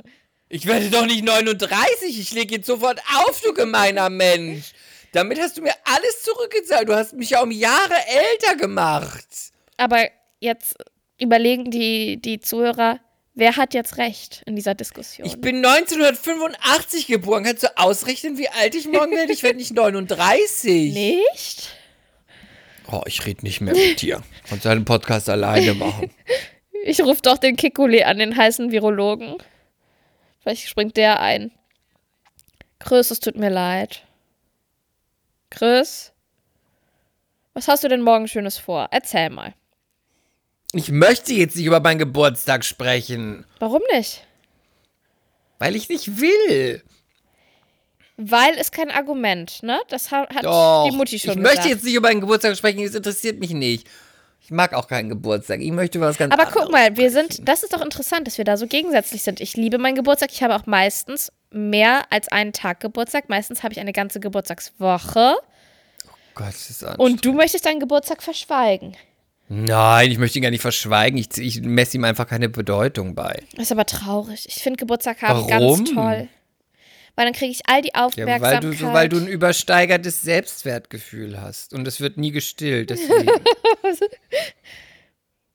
Ich werde doch nicht 39. Ich lege jetzt sofort auf, du gemeiner Mensch. Damit hast du mir alles zurückgezahlt. Du hast mich ja um Jahre älter gemacht. Aber jetzt überlegen die, die Zuhörer, Wer hat jetzt recht in dieser Diskussion? Ich bin 1985 geboren. Kannst du ausrechnen, wie alt ich morgen werde? Ich werde nicht 39. nicht? Oh, ich rede nicht mehr mit dir. Und seinen Podcast alleine machen. <laughs> Ich rufe doch den Kikuli an, den heißen Virologen. Vielleicht springt der ein. Chris, es tut mir leid. Chris? Was hast du denn morgen Schönes vor? Erzähl mal. Ich möchte jetzt nicht über meinen Geburtstag sprechen, Warum nicht? weil ich nicht will. Weil ist kein Argument, ne? Das ha- hat Doch, die Mutti schon ich gesagt. möchte jetzt nicht über meinen Geburtstag sprechen, es interessiert mich nicht. Ich mag auch keinen Geburtstag. Ich möchte über was ganz Aber guck mal, wir sprechen. sind, das ist doch interessant, dass wir da so gegensätzlich sind. Ich liebe meinen Geburtstag. Ich habe auch meistens mehr als einen Tag Geburtstag. Meistens habe ich eine ganze Geburtstagswoche. Gott, das ist anstrengend. Und du möchtest deinen Geburtstag verschweigen. Nein, ich möchte ihn gar nicht verschweigen. Ich, ich messe ihm einfach keine Bedeutung bei. Das ist aber traurig. Ich finde Geburtstag haben Warum? ganz toll. Weil dann kriege ich all die Ja, Aufmerksamkeit. weil du, weil du ein übersteigertes Selbstwertgefühl hast. Und es wird nie gestillt. <laughs>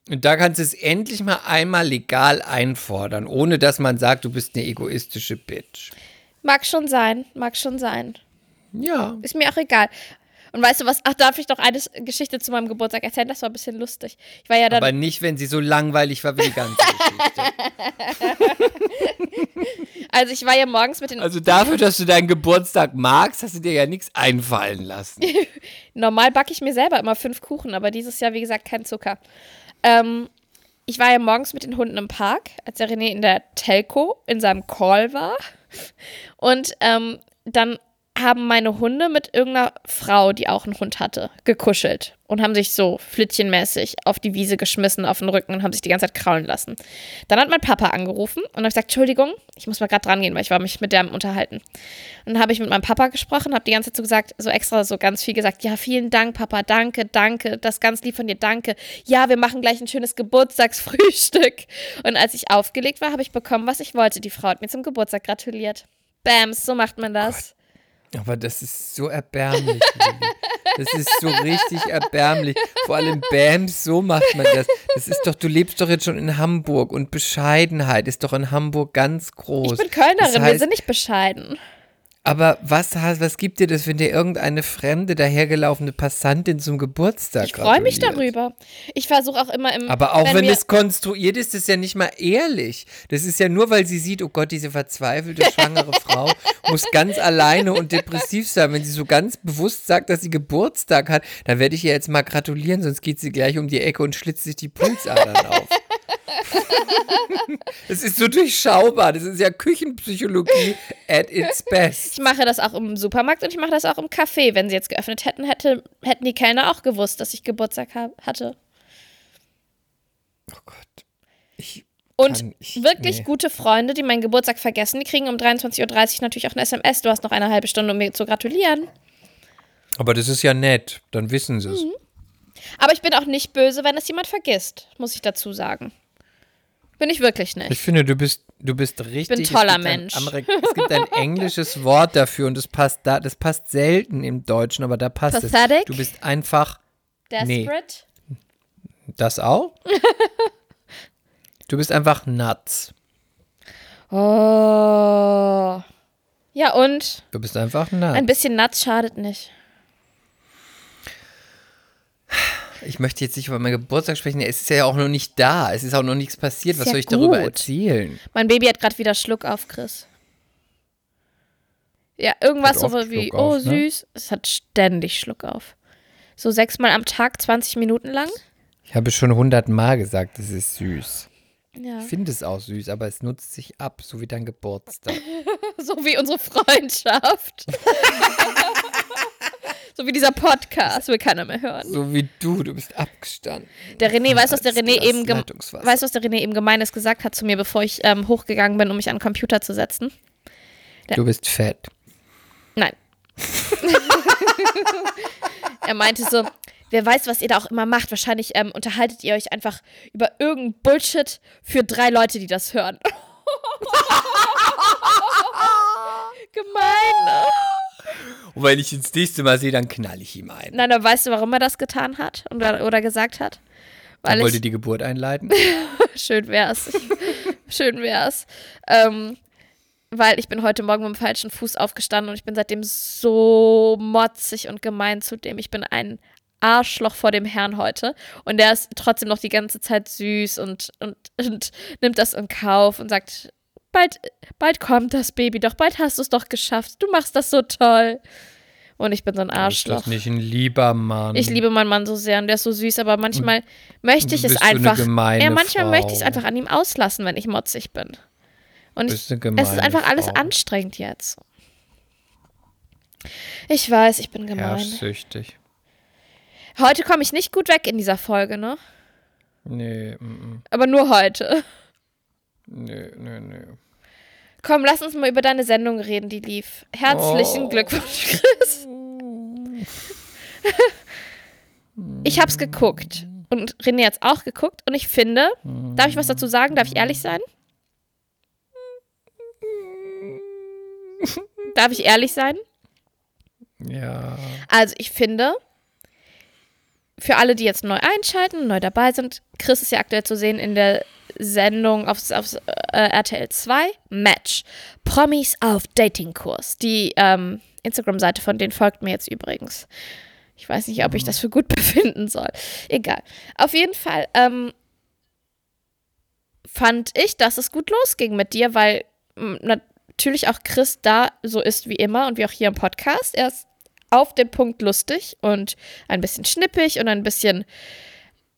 Und da kannst du es endlich mal einmal legal einfordern, ohne dass man sagt, du bist eine egoistische Bitch. mag schon sein, mag schon sein. Ja. Ist mir auch egal. Und weißt du was? Ach, darf ich noch eine Geschichte zu meinem Geburtstag erzählen? Das war ein bisschen lustig. Ich war ja dann. Aber nicht, wenn sie so langweilig war wie die ganze Geschichte. <laughs> also ich war ja morgens mit den. Also dafür, dass du deinen Geburtstag magst, hast du dir ja nichts einfallen lassen. <laughs> Normal backe ich mir selber immer fünf Kuchen, aber dieses Jahr, wie gesagt, kein Zucker. Ähm, ich war ja morgens mit den Hunden im Park, als der René in der Telco in seinem Call war. Und ähm, dann haben meine Hunde mit irgendeiner Frau, die auch einen Hund hatte, gekuschelt und haben sich so flittchenmäßig auf die Wiese geschmissen, auf den Rücken und haben sich die ganze Zeit kraulen lassen. Dann hat mein Papa angerufen und hat gesagt, Entschuldigung, ich muss mal gerade dran gehen, weil ich war mich mit der am unterhalten. Und dann habe ich mit meinem Papa gesprochen, habe die ganze Zeit so gesagt, so extra so ganz viel gesagt, ja, vielen Dank, Papa, danke, danke, das ganz lieb von dir, danke. Ja, wir machen gleich ein schönes Geburtstagsfrühstück. Und als ich aufgelegt war, habe ich bekommen, was ich wollte. Die Frau hat mir zum Geburtstag gratuliert. Bams, so macht man das. Aber das ist so erbärmlich. Das ist so richtig erbärmlich. Vor allem Bams, so macht man das. Das ist doch, du lebst doch jetzt schon in Hamburg und Bescheidenheit ist doch in Hamburg ganz groß. Ich bin Kölnerin, Das wir heißt, sind nicht bescheiden. Aber was, was gibt dir das, wenn dir irgendeine fremde, dahergelaufene Passantin zum Geburtstag Ich freue mich darüber. Ich versuche auch immer im. Aber auch wenn, wir- es konstruiert ist, ist es ja nicht mal ehrlich. Das ist ja nur, weil sie sieht, oh Gott, diese verzweifelte, schwangere <laughs> Frau muss ganz alleine und depressiv sein. Wenn sie so ganz bewusst sagt, dass sie Geburtstag hat, dann werde ich ihr jetzt mal gratulieren, sonst geht sie gleich um die Ecke und schlitzt sich die Pulsadern auf. <laughs> Das ist so durchschaubar. Das ist ja Küchenpsychologie at its best. Ich mache das auch im Supermarkt und ich mache das auch im Café. Wenn sie jetzt geöffnet hätten, hätte, hätten die Kellner auch gewusst, dass ich Geburtstag hab, hatte. Oh Gott. Ich Und kann- ich, wirklich nee. gute Freunde, die meinen Geburtstag vergessen, die kriegen um 23.30 Uhr natürlich auch eine SMS. Du hast noch eine halbe Stunde, um mir zu gratulieren. Aber das ist ja nett. Dann wissen sie es. Aber ich bin auch nicht böse, wenn es jemand vergisst, muss ich dazu sagen. Bin ich wirklich nicht. Ich finde, du bist, du bist richtig. bin ein toller es gibt ein Mensch. Amerik- es gibt ein englisches Wort dafür und das passt da, das passt selten im Deutschen, aber da passt Pathetic? es. Du bist einfach nee. Desperate? das auch. <laughs> du bist einfach nuts. Oh. Ja, und Du bist einfach nuts. ein bisschen Nuts schadet nicht. Ich möchte jetzt nicht über meinen Geburtstag sprechen. Es ist ja auch noch nicht da. Es ist auch noch nichts passiert. Was ja soll ich darüber gut. erzählen? Mein Baby hat gerade wieder Schluck auf, Chris. Ja, irgendwas so wie, Schluck auf, oh ne? süß. Es hat ständig Schluck auf. So sechsmal am Tag, 20 Minuten lang. Ich habe schon hundertmal gesagt, es ist süß. Ja. Ich finde es auch süß, aber es nutzt sich ab, so wie dein Geburtstag. <laughs> So wie unsere Freundschaft. <laughs> so wie dieser Podcast, will keiner mehr hören. So wie du, du bist abgestanden. Der René, weißt du, was der René eben, weißt, was der René eben Gemeines gesagt hat zu mir, bevor ich ähm, hochgegangen bin, um mich an den Computer zu setzen? Du bist fett. Nein. <laughs> er meinte so, wer weiß, was ihr da auch immer macht. Wahrscheinlich ähm, unterhaltet ihr euch einfach über irgendeinen Bullshit für drei Leute, die das hören. <laughs> Gemein, ne? Und wenn ich ihn das nächste Mal sehe, dann knall ich ihm ein. Nein, aber weißt du, warum er das getan hat oder, oder gesagt hat? Er Weil wollte ich, die Geburt einleiten. <laughs> schön wär's. <laughs> Schön wär's. Ähm, weil ich bin heute Morgen mit dem falschen Fuß aufgestanden und ich bin seitdem so motzig und gemein zu dem. Ich bin ein Arschloch vor dem Herrn heute. Und der ist trotzdem noch die ganze Zeit süß und, und, und nimmt das in Kauf und sagt, bald, bald kommt das Baby doch, bald hast du es doch geschafft. Du machst das so toll. Und ich bin so ein Ist Arschloch. das nicht ein lieber Mann? Ich liebe meinen Mann so sehr und der ist so süß, aber manchmal möchte ich du es so einfach. gemeine ja, manchmal Frau. möchte ich es einfach an ihm auslassen, wenn ich motzig bin. Und ich, es ist einfach alles Frau. anstrengend jetzt. Ich weiß, ich bin gemein. Herrschsüchtig. Heute komme ich nicht gut weg in dieser Folge, ne? Nee, mm, mm. Aber nur heute. Nee, nee, nee. Komm, lass uns mal über deine Sendung reden, die lief. Herzlichen Oh. Glückwunsch, Chris. <laughs> ich hab's geguckt. Und René hat's auch geguckt. Und ich finde, darf ich was dazu sagen? Darf ich ehrlich sein? <laughs> Darf ich ehrlich sein? Ja. Also ich finde, für alle, die jetzt neu einschalten, neu dabei sind, Chris ist ja aktuell zu sehen in der Sendung auf, auf äh, RTL 2, Match. Promis auf Datingkurs. Die ähm, Instagram-Seite von denen folgt mir jetzt übrigens. Ich weiß nicht, ob ich das für gut <laughs> befinden soll. Egal. Auf jeden Fall ähm, fand ich, dass es gut losging mit dir, weil natürlich auch Chris da so ist wie immer und wie auch hier im Podcast. Er ist auf den Punkt lustig und ein bisschen schnippig und ein bisschen,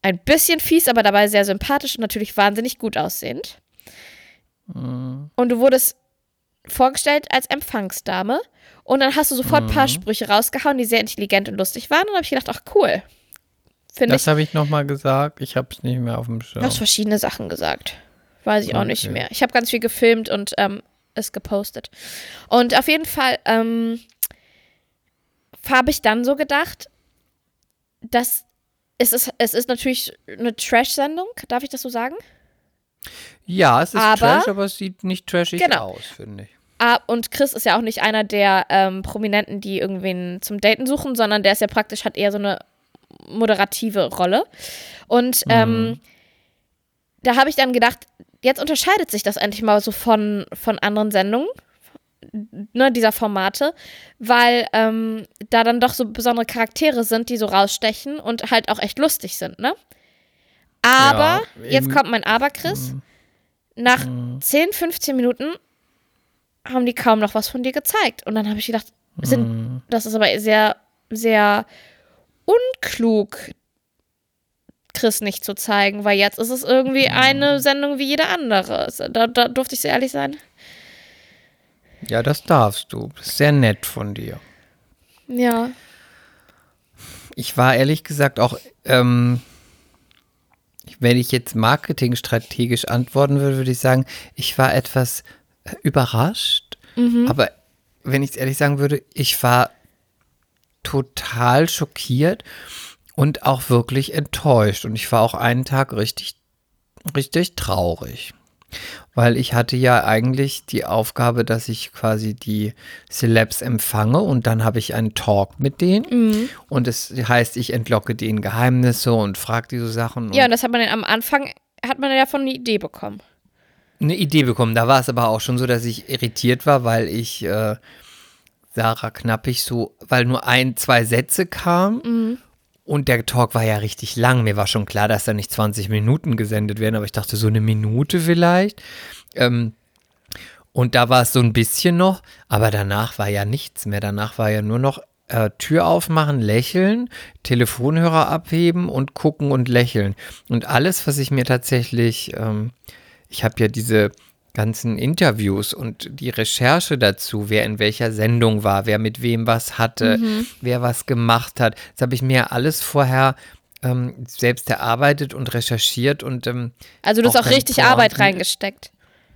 ein bisschen fies, aber dabei sehr sympathisch und natürlich wahnsinnig gut aussehend. Und du wurdest vorgestellt als Empfangsdame und dann hast du sofort ein paar Sprüche rausgehauen, die sehr intelligent und lustig waren und dann habe ich gedacht, ach cool. Finde ich. Das habe ich nochmal gesagt. Ich habe es nicht mehr auf dem Du Schirm. hast verschiedene Sachen gesagt. Weiß ich auch nicht Okay. mehr. Ich habe ganz viel gefilmt und ähm, es gepostet. Und auf jeden Fall ähm, habe ich dann so gedacht, dass es ist, es ist natürlich eine Trash-Sendung, darf ich das so sagen? Ja, es ist Aber- trash, aber es sieht nicht trashig Genau. aus, finde ich. Ah, und Chris ist ja auch nicht einer der ähm, Prominenten, die irgendwen zum Daten suchen, sondern der ist ja praktisch, hat eher so eine moderative Rolle. Und ähm, da habe ich dann gedacht, jetzt unterscheidet sich das endlich mal so von, von anderen Sendungen, ne, dieser Formate, weil ähm, da dann doch so besondere Charaktere sind, die so rausstechen und halt auch echt lustig sind, ne? Aber, Ja, jetzt kommt mein Aber, Chris. Nach 10, 15 Minuten haben die kaum noch was von dir gezeigt. Und dann habe ich gedacht, sind, das ist aber sehr, sehr unklug, Chris nicht zu zeigen, weil jetzt ist es irgendwie eine Sendung wie jede andere. Da, da durfte ich so ehrlich sein. Ja, das darfst du. Das ist sehr nett von dir. Ja. Ich war ehrlich gesagt auch, ähm, wenn ich jetzt marketingstrategisch antworten würde, würde ich sagen, ich war etwas äh, überrascht. Aber wenn ich es ehrlich sagen würde, ich war total schockiert und auch wirklich enttäuscht. Und ich war auch einen Tag richtig, richtig traurig. Weil ich hatte ja eigentlich die Aufgabe, dass ich quasi die Celebs empfange und dann habe ich einen Talk mit denen. Und es heißt, ich entlocke denen Geheimnisse und frage diese Sachen. Ja, und und das hat man dann am Anfang, hat man ja davon eine Idee bekommen. eine Idee bekommen. Da war es aber auch schon so, dass ich irritiert war, weil ich äh, Sarah Knappig so, weil nur ein, zwei Sätze kamen. Und der Talk war ja richtig lang. Mir war schon klar, dass da nicht 20 Minuten gesendet werden, aber ich dachte so eine Minute vielleicht. Ähm, und da war es so ein bisschen noch, aber danach war ja nichts mehr. Danach war ja nur noch äh, Tür aufmachen, lächeln, Telefonhörer abheben und gucken und lächeln. Und alles, was ich mir tatsächlich, ähm, ich habe ja diese ganzen Interviews und die Recherche dazu, wer in welcher Sendung war, wer mit wem was hatte, wer was gemacht hat. Das habe ich mir alles vorher ähm, selbst erarbeitet und recherchiert und ähm, Also du hast Auch auch richtig Arbeit Pointen. reingesteckt.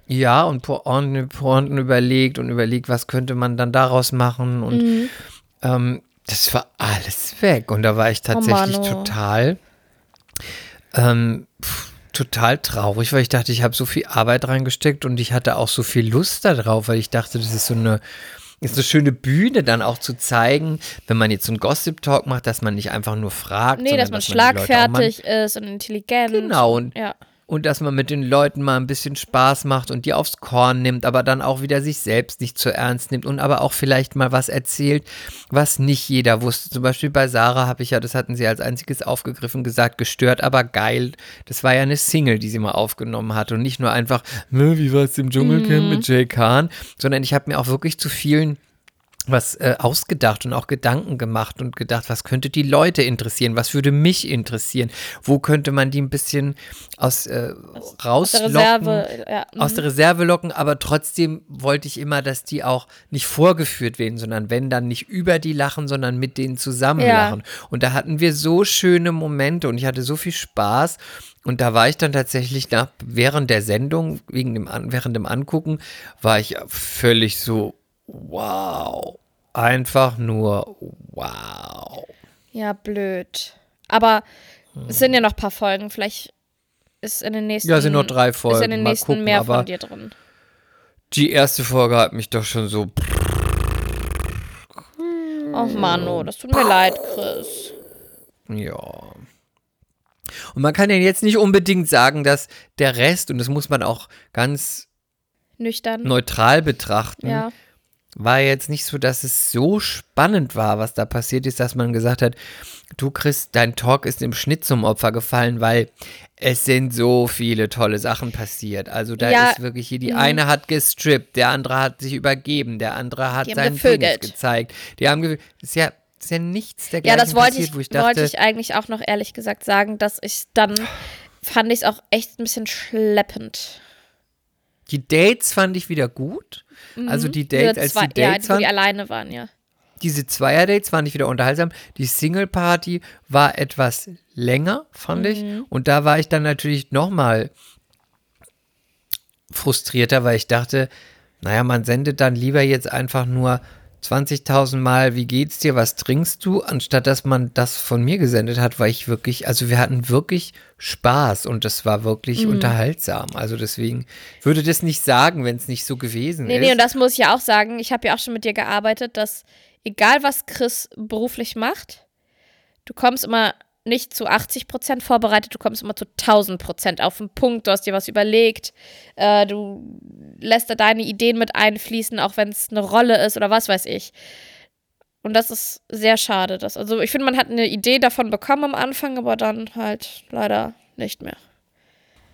ja, und Pointen, Pointen überlegt und überlegt, was könnte man dann daraus machen. Und Mhm. ähm, das war alles weg. Und da war ich tatsächlich Mano. total, ähm, pff, total traurig, weil ich dachte, ich habe so viel Arbeit reingesteckt und ich hatte auch so viel Lust darauf, weil ich dachte, das ist so eine, ist eine schöne Bühne dann auch zu zeigen, wenn man jetzt so einen Gossip-Talk macht, dass man nicht einfach nur fragt. Nee, sondern dass man auch mal- schlagfertig ist und intelligent. Genau, und Ja. Und dass man mit den Leuten mal ein bisschen Spaß macht und die aufs Korn nimmt, aber dann auch wieder sich selbst nicht zu ernst nimmt und aber auch vielleicht mal was erzählt, was nicht jeder wusste. Zum Beispiel bei Sarah habe ich ja, das hatten sie als einziges aufgegriffen, gesagt, gestört, aber geil. Das war ja eine Single, die sie mal aufgenommen hat und nicht nur einfach, "Ne, wie war es im Dschungelcamp Mhm. mit Jay Khan, sondern ich habe mir auch wirklich zu vielen was äh, ausgedacht und auch Gedanken gemacht und gedacht, was könnte die Leute interessieren, was würde mich interessieren, wo könnte man die ein bisschen aus, äh, Aus der rauslocken, Reserve, ja. aus mhm. der Reserve locken, aber trotzdem wollte ich immer, dass die auch nicht vorgeführt werden, sondern wenn dann nicht über die lachen, sondern mit denen zusammen Ja. lachen. Und da hatten wir so schöne Momente und ich hatte so viel Spaß. Und da war ich dann tatsächlich nach, während der Sendung, wegen dem, während dem Angucken, war ich völlig so, wow. Einfach nur wow. Ja, blöd. Aber es sind ja noch ein paar Folgen. Vielleicht ist in den nächsten. Ja, sind nur drei Folgen. Ist in den Mal nächsten gucken, mehr aber von dir drin. die erste Folge hat mich doch schon so. Oh Mano, das tut mir leid, Chris. Ja. Und man kann ja jetzt nicht unbedingt sagen, dass der Rest, und das muss man auch ganz Nüchtern. neutral betrachten, Ja. War jetzt nicht so, dass es so spannend war, was da passiert ist, dass man gesagt hat, du Chris, dein Talk ist im Schnitt zum Opfer gefallen, weil es sind so viele tolle Sachen passiert. Also da Ja, ist wirklich hier, die mhm. eine hat gestrippt, der andere hat sich übergeben, der andere hat seinen Penis gezeigt. Die haben ge ist ja, ist ja nichts Ja, dergleichen das wollte passiert, ich, wo ich dachte, wollte ich eigentlich auch noch ehrlich gesagt sagen, dass ich dann fand ich es auch echt ein bisschen schleppend. Die Dates fand ich wieder gut. Also die Diese Dates, als die ja, Dates wo waren, die alleine waren, ja. diese Zweier-Dates waren nicht wieder unterhaltsam. Die Single-Party war etwas länger, fand ich. Mhm. Und da war ich dann natürlich nochmal frustrierter, weil ich dachte, naja, man sendet dann lieber jetzt einfach nur 20.000 Mal, wie geht's dir, was trinkst du, anstatt dass man das von mir gesendet hat, weil ich wirklich, also wir hatten wirklich Spaß und das war wirklich Mhm. unterhaltsam. Also deswegen würde das nicht sagen, wenn es nicht so gewesen Nee, ist. nee, und das muss ich ja auch sagen. Ich habe ja auch schon mit dir gearbeitet, dass egal was Chris beruflich macht, du kommst immer nicht zu 80 Prozent vorbereitet, du kommst immer zu 1000 Prozent auf den Punkt, du hast dir was überlegt, äh, du lässt da deine Ideen mit einfließen, auch wenn es eine Rolle ist oder was weiß ich. Und das ist sehr schade. Dass, also ich finde, man hat eine Idee davon bekommen am Anfang, aber dann halt leider nicht mehr.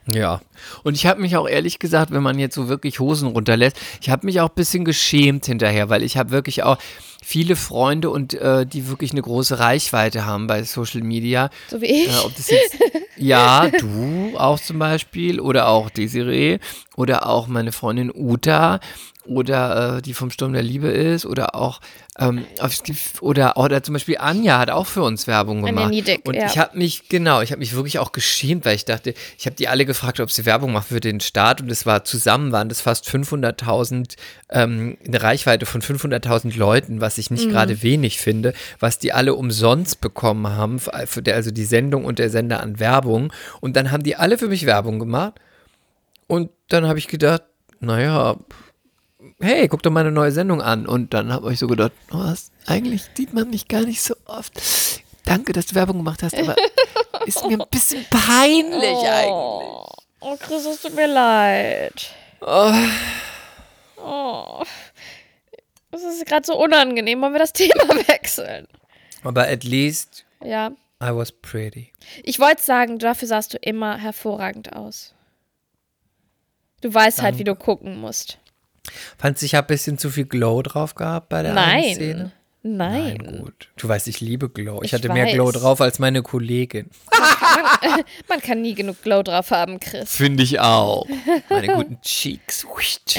Ja, und ich habe mich auch ehrlich gesagt, wenn man jetzt so wirklich Hosen runterlässt, ich habe mich auch ein bisschen geschämt hinterher, weil ich habe wirklich auch viele Freunde und äh, die wirklich eine große Reichweite haben bei Social Media. So wie ich. Äh, ob das jetzt, <laughs> ja, du auch zum Beispiel oder auch Desiree oder auch meine Freundin Uta oder äh, die vom Sturm der Liebe ist oder auch ähm, oder oder zum Beispiel Anja hat auch für uns Werbung gemacht Niedeck, und ja. ich habe mich genau ich habe mich wirklich auch geschämt weil ich dachte ich habe die alle gefragt ob sie Werbung macht für den Start und es war zusammen waren das fast 500.000 ähm, eine Reichweite von 500.000 Leuten was ich Mhm. nicht gerade wenig finde was die alle umsonst bekommen haben also die Sendung und der Sender an Werbung und dann haben die alle für mich Werbung gemacht und dann habe ich gedacht naja hey, guck doch meine neue Sendung an. Und dann habe ich so gedacht, oh, was, eigentlich sieht man mich gar nicht so oft. Danke, dass du Werbung gemacht hast, aber <laughs> ist mir ein bisschen peinlich eigentlich. Oh, oh Chris, es tut mir leid. Oh, Oh. Es ist gerade so unangenehm. Wollen wir das <laughs> Thema wechseln? aber at least Ja. I was pretty. Ich wollte sagen, dafür sahst du immer hervorragend aus. Du weißt halt, wie du gucken musst. Fandst du, ich habe ein bisschen zu viel Glow drauf gehabt bei der einen Szene? Nein. Nein. Nein, gut. Du weißt, ich liebe Glow. Ich, Ich hatte mehr weiß. Glow drauf als meine Kollegin. <laughs> Man kann nie genug Glow drauf haben, Chris. Finde ich auch. Meine guten Cheeks.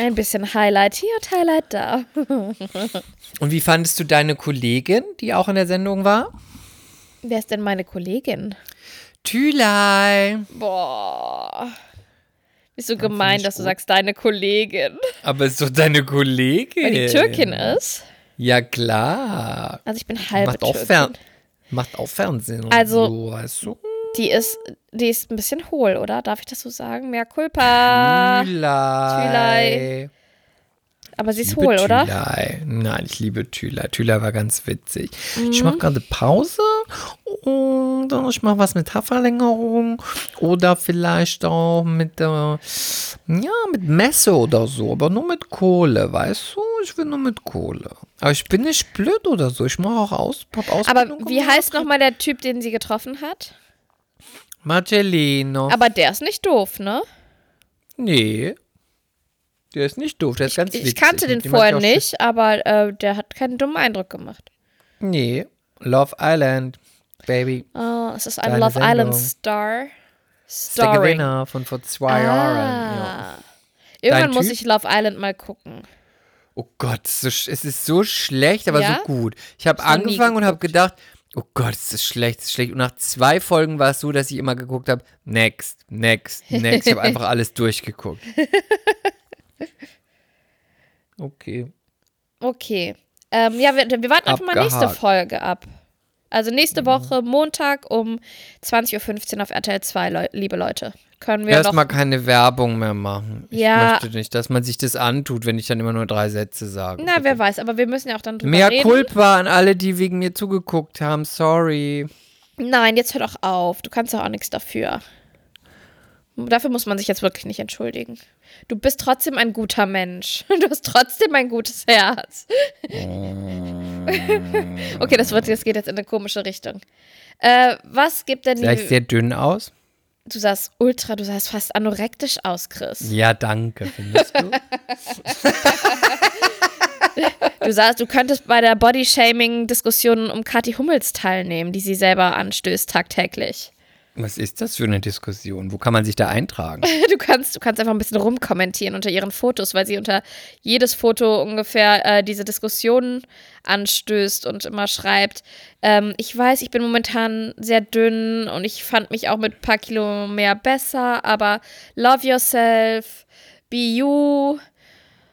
Ein bisschen Highlight hier und Highlight da. <laughs> Und wie fandest du deine Kollegin, die auch in der Sendung war? Wer ist denn meine Kollegin? Thülei. Boah. Bist du gemein, dass du sagst, deine Kollegin? Aber ist doch deine Kollegin. Weil die Türkin ist. Ja, klar. Also ich bin halbe Macht auch. Fern Macht auch Fernsehen Also- so, weißt du? Die ist, die ist ein bisschen hohl, oder? Darf ich das so sagen? Mehr Culpa. Thülei. Aber sie ist hohl, oder? Thülei. Nein, ich liebe Thülei. Thülei war ganz witzig. Mhm. Ich mache gerade Pause und ich mache was mit Haarverlängerung oder vielleicht auch mit, äh, ja, mit Messe oder so, aber nur mit Kohle, weißt du? Ich will nur mit Kohle. Aber ich bin nicht blöd oder so, ich mache auch aus, hab Aber wie heißt nochmal der Typ, den sie getroffen hat? Marcellino. Aber der ist nicht doof, ne? nee. Der ist nicht doof, der ist ganz Ich witzig. kannte den ich vorher nicht, aber äh, der hat keinen dummen Eindruck gemacht. Nee, Love Island, Baby. Oh, es ist ein Deine Love Sendung. Island Star. Ist der. Gewinner von vor zwei Jahren. Ja. Ah. Irgendwann muss ich Love Island mal gucken. Oh Gott, es ist so sch- es ist so schlecht, aber Ja? so gut. Ich habe angefangen und habe gedacht, oh Gott, es ist schlecht, es ist schlecht. Und nach zwei Folgen war es so, dass ich immer geguckt habe, next, next, next. Ich habe <laughs> einfach alles durchgeguckt. Okay. Okay. Ähm, ja, wir, wir warten einfach mal nächste. Folge ab. Also nächste Woche, Montag um 20.15 Uhr auf RTL 2, Leu liebe Leute. Können wir. Erstmal keine Werbung mehr machen. Ich Ja. möchte nicht, dass man sich das antut, wenn ich dann immer nur drei Sätze sage. Na, wer weiß, aber wir müssen ja auch dann drüber Mehr reden. Culpa an alle, die wegen mir zugeguckt haben. Sorry. Nein, jetzt hör doch auf. Du kannst doch auch nichts dafür. Dafür muss man sich jetzt wirklich nicht entschuldigen. Du bist trotzdem ein guter Mensch. <laughs> Du hast trotzdem ein gutes Herz. <laughs> okay, das, wird, das geht jetzt in eine komische Richtung. Äh, was gibt denn Sah ich die. sehr dünn aus? Du sahst ultra, du sahst fast anorektisch aus, Chris. Ja, danke, findest du? <laughs> Du sagst, du könntest bei der Bodyshaming-Diskussion um Kathi Hummels teilnehmen, die sie selber anstößt tagtäglich. Was ist das für eine Diskussion? Wo kann man sich da eintragen? <laughs> Du kannst, du kannst einfach ein bisschen rumkommentieren unter ihren Fotos, weil sie unter jedes Foto ungefähr äh, diese Diskussionen anstößt und immer schreibt, ähm, ich weiß, ich bin momentan sehr dünn und ich fand mich auch mit ein paar Kilo mehr besser, aber love yourself, be you.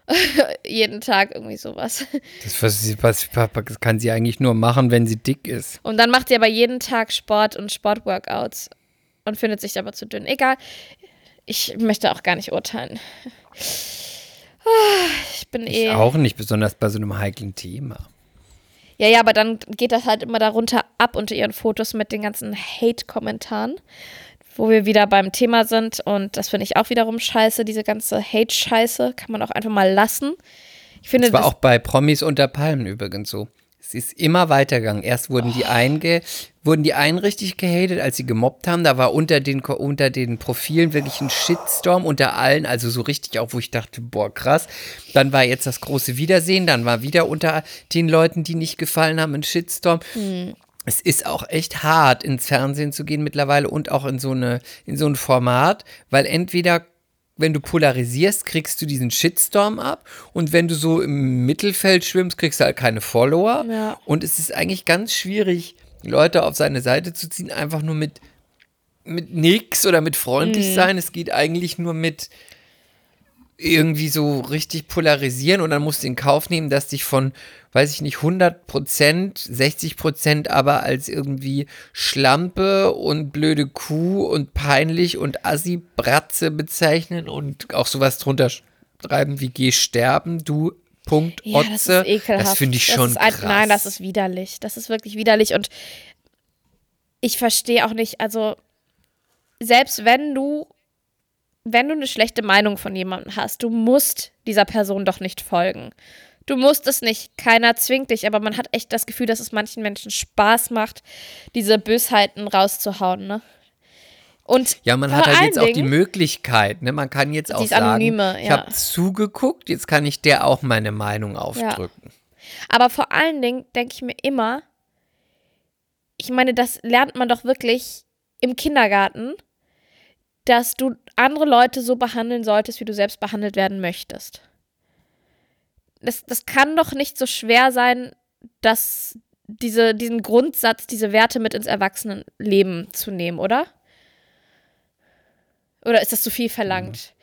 <laughs> Jeden Tag irgendwie sowas. Das, was, sie- was, was kann sie eigentlich nur machen, wenn sie dick ist. Und dann macht sie aber jeden Tag Sport und Sportworkouts und findet sich aber zu dünn. Egal, ich möchte auch gar nicht urteilen. Ah, Ich bin Ich eh. auch nicht, besonders bei so einem heiklen Thema. Ja, ja, aber dann geht das halt immer darunter ab unter ihren Fotos mit den ganzen Hate-Kommentaren, wo wir wieder beim Thema sind. Und das finde ich auch wiederum scheiße. Diese ganze Hate-Scheiße kann man auch einfach mal lassen. Ich finde, Das war das, auch bei Promis unter Palmen übrigens so. Es ist immer weitergegangen. Erst wurden die einen, ge wurden die einen richtig gehatet, als sie gemobbt haben. Da war unter den, unter den Profilen wirklich ein Shitstorm unter allen. Also so richtig auch, wo ich dachte, boah, krass. Dann war jetzt das große Wiedersehen. Dann war wieder unter den Leuten, die nicht gefallen haben, ein Shitstorm. Es ist auch echt hart, ins Fernsehen zu gehen mittlerweile und auch in so, eine, in so ein Format, weil entweder, wenn du polarisierst, kriegst du diesen Shitstorm ab und wenn du so im Mittelfeld schwimmst, kriegst du halt keine Follower. Ja. Und es ist eigentlich ganz schwierig, Leute auf seine Seite zu ziehen, einfach nur mit, mit nix oder mit freundlich sein. Es geht eigentlich nur mit irgendwie so richtig polarisieren und dann musst du in Kauf nehmen, dass dich von, weiß ich nicht, 100 Prozent, 60 Prozent aber als irgendwie Schlampe und blöde Kuh und peinlich und Assi-Bratze bezeichnen und auch sowas drunter schreiben wie geh sterben, du Punkt ja, Otze. das. Das finde ich Das schon ein- krass. Nein, das ist widerlich. Das ist wirklich widerlich. Und ich verstehe auch nicht, also selbst wenn du, wenn du eine schlechte Meinung von jemandem hast, du musst dieser Person doch nicht folgen. Du musst es nicht, keiner zwingt dich, aber man hat echt das Gefühl, dass es manchen Menschen Spaß macht, diese Bösheiten rauszuhauen, ne? Und Ja, man hat halt jetzt auch die Dingen- Möglichkeit, ne? Man kann jetzt auch sagen, Anonyme, ich ja. habe zugeguckt, jetzt kann ich der auch meine Meinung aufdrücken. Aber vor allen Dingen denke ich mir immer, ich meine, das lernt man doch wirklich im Kindergarten, dass du andere Leute so behandeln solltest, wie du selbst behandelt werden möchtest. Das, das kann doch nicht so schwer sein, dass diese, diesen Grundsatz, diese Werte mit ins Erwachsenenleben zu nehmen, oder? Oder ist das zu viel verlangt?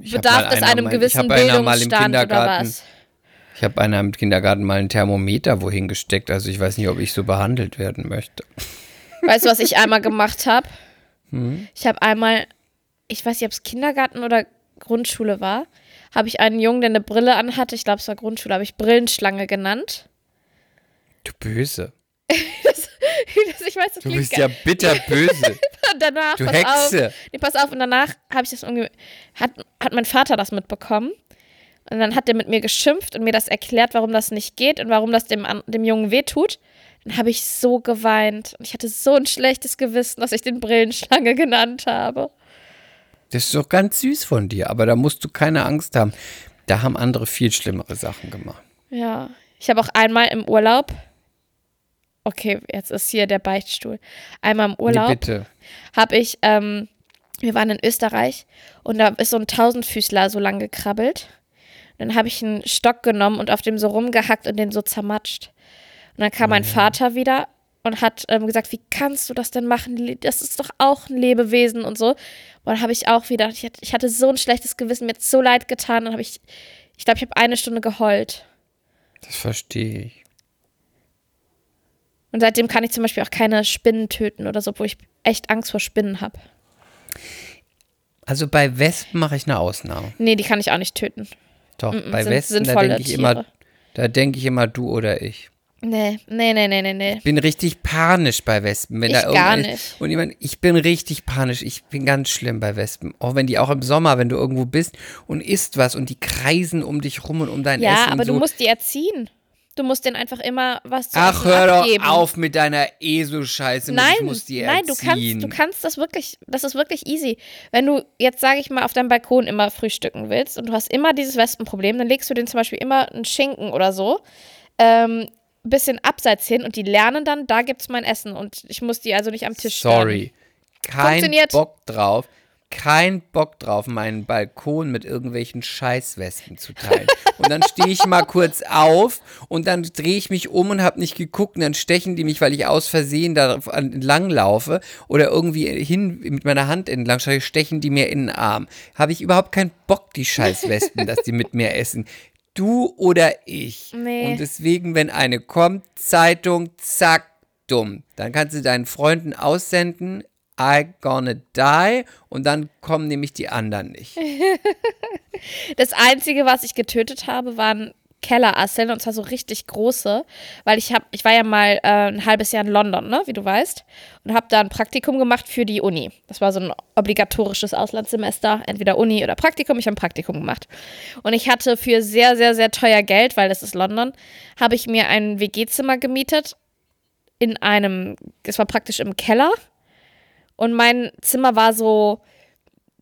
Ich hab Bedarf einer einem mal- ich gewissen Bildungsstand oder was? Ich habe einer im Kindergarten mal ein Thermometer wohin gesteckt, also ich weiß nicht, ob ich so behandelt werden möchte. Weißt du, was ich einmal gemacht habe? Hm? Ich habe einmal, ich weiß nicht, ob es Kindergarten oder Grundschule war, habe ich einen Jungen, der eine Brille anhatte, ich glaube, es war Grundschule, habe ich Brillenschlange genannt. Du Böse. <laughs> ich weiß, das Du bist ja bitterböse. <laughs> Danach, Du pass Hexe. auf. Nee, pass auf, und danach habe ich das irgendwie, hat, hat mein Vater das mitbekommen. Und dann hat er mit mir geschimpft und mir das erklärt, warum das nicht geht und warum das dem, dem Jungen wehtut. Dann habe ich so geweint. Und ich hatte so ein schlechtes Gewissen, dass ich den Brillenschlange genannt habe. Das ist doch ganz süß von dir, aber da musst du keine Angst haben. Da haben andere viel schlimmere Sachen gemacht. Ja. Ich habe auch einmal im Urlaub. Okay, jetzt ist hier der Beichtstuhl. Einmal im Urlaub. Nee, bitte. habe ich, ähm, wir waren in Österreich und da ist so ein Tausendfüßler so lang gekrabbelt. Dann habe ich einen Stock genommen und auf dem so rumgehackt und den so zermatscht. Und dann kam mein Vater wieder und hat ähm, gesagt, wie kannst du das denn machen? Das ist doch auch ein Lebewesen und so. Und dann habe ich auch wieder, ich hatte, so ein schlechtes Gewissen, mir hat so leid getan. Dann habe ich, ich glaube, ich habe eine Stunde geheult. Das verstehe ich. Und seitdem kann ich zum Beispiel auch keine Spinnen töten oder so, wo ich echt Angst vor Spinnen habe. Also bei Wespen mache ich eine Ausnahme. Nee, die kann ich auch nicht töten. Doch, Mm, bei sind Wespen, da denke ich immer, Tiere. da denke ich immer du oder ich. Nee, nee, nee, nee, nee, nee. Ich bin richtig panisch bei Wespen. Wenn Ich da gar nicht. Und jemand, ich bin richtig panisch. Ich bin ganz schlimm bei Wespen. Auch wenn die auch im Sommer, wenn du irgendwo bist und isst was und die kreisen um dich rum und um dein Ja, Essen. aber und so. du musst die erziehen. Du musst denen einfach immer was zu Ach, hör doch abgeben. auf mit deiner ESO-Scheiße. Nein, ich muss die nein, du kannst, erziehen. du kannst das wirklich, das ist wirklich easy. Wenn du jetzt, sage ich mal, auf deinem Balkon immer frühstücken willst und du hast immer dieses Wespenproblem, dann legst du denen zum Beispiel immer einen Schinken oder so, ähm, bisschen abseits hin und die lernen dann, da gibt's mein Essen und ich muss die also nicht am Tisch. Sorry. Kein. Bock drauf. Kein Bock drauf, meinen Balkon mit irgendwelchen Scheißwespen zu teilen. Und dann stehe ich mal kurz auf und dann drehe ich mich um und habe nicht geguckt und dann stechen die mich, weil ich aus Versehen da entlang laufe oder irgendwie hin mit meiner Hand entlang stechen die mir in den Arm. Habe ich überhaupt keinen Bock, die Scheißwespen, dass die mit mir essen. Du oder ich. Nee. Und deswegen, wenn eine kommt, Zeitung, zack, dumm. Dann kannst du deinen Freunden aussenden, I gonna die und dann kommen nämlich die anderen nicht. <laughs> Das Einzige, was ich getötet habe, waren Kellerasseln und zwar so richtig große, weil ich habe, ich war ja mal äh, ein halbes Jahr in London, ne, wie du weißt, und habe da ein Praktikum gemacht für die Uni. Das war so ein obligatorisches Auslandssemester, entweder Uni oder Praktikum. Ich habe ein Praktikum gemacht und ich hatte für sehr, sehr, sehr teuer Geld, weil das ist London, habe ich mir ein WG-Zimmer gemietet in einem, es war praktisch im Keller und mein Zimmer war so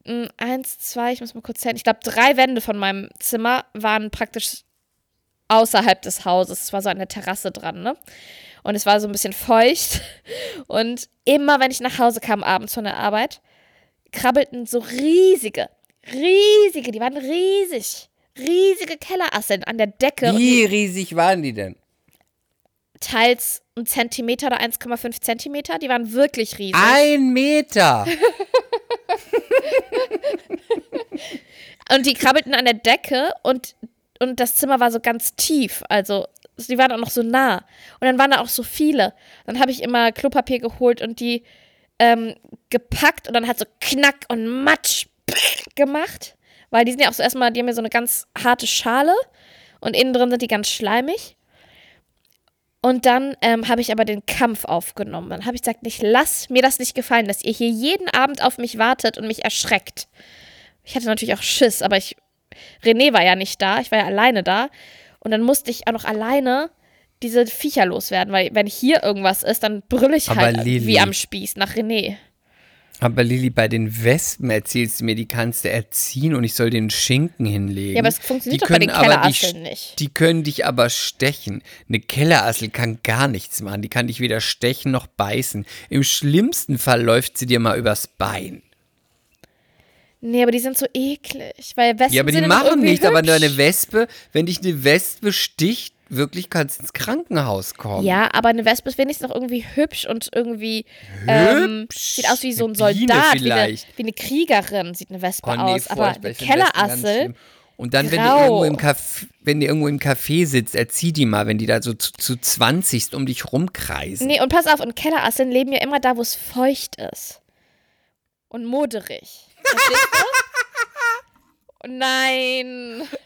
mh, eins, zwei, ich muss mal kurz zählen. Ich glaube, drei Wände von meinem Zimmer waren praktisch außerhalb des Hauses. Es war so eine Terrasse dran, ne? Und es war so ein bisschen feucht. <laughs> Und immer, wenn ich nach Hause kam abends von der Arbeit, krabbelten so riesige, riesige, die waren riesig, riesige Kellerasseln an der Decke. Wie riesig waren die denn? teils ein Zentimeter oder 1,5 Zentimeter. Die waren wirklich riesig. Ein Meter! <laughs> Und die krabbelten an der Decke und, und das Zimmer war so ganz tief. Also, die waren auch noch so nah. Und dann waren da auch so viele. Dann habe ich immer Klopapier geholt und die ähm, gepackt und dann hat so Knack und Matsch gemacht. Weil die sind ja auch so erstmal, die haben ja so eine ganz harte Schale und innen drin sind die ganz schleimig. Und dann ähm, habe ich aber den Kampf aufgenommen. Dann habe ich gesagt, ich lass mir das nicht gefallen, dass ihr hier jeden Abend auf mich wartet und mich erschreckt. Ich hatte natürlich auch Schiss, aber ich. René war ja nicht da, ich war ja alleine da. Und dann musste ich auch noch alleine diese Viecher loswerden, weil wenn hier irgendwas ist, dann brülle ich halt Lili. wie am Spieß nach René. Aber Lilly, bei den Wespen erzählst du mir, die kannst du erziehen und ich soll den Schinken hinlegen. Ja, aber es funktioniert die doch bei den Kellerasseln nicht. Die können dich aber stechen. Eine Kellerassel kann gar nichts machen. Die kann dich weder stechen noch beißen. Im schlimmsten Fall läuft sie dir mal übers Bein. Nee, aber die sind so eklig, weil Wespen Ja, aber die machen nichts. Aber hübsch. eine Wespe, wenn dich eine Wespe sticht, wirklich kannst du ins Krankenhaus kommen. Ja, aber eine Wespe ist wenigstens noch irgendwie hübsch und irgendwie ähm, Hübsch? sieht aus wie so ein Soldat, wie eine, wie eine Kriegerin sieht eine Wespe Oh, nee, aus. Aber eine Kellerassel. Und dann, wenn grau. irgendwo im Café, wenn die irgendwo im Café sitzt, erzieh die mal, wenn die da so zu, zu 20 um dich rumkreisen. nee, und pass auf, und Kellerasseln leben ja immer da, wo es feucht ist. Und moderig. Verstehst du? Oh nein. <laughs>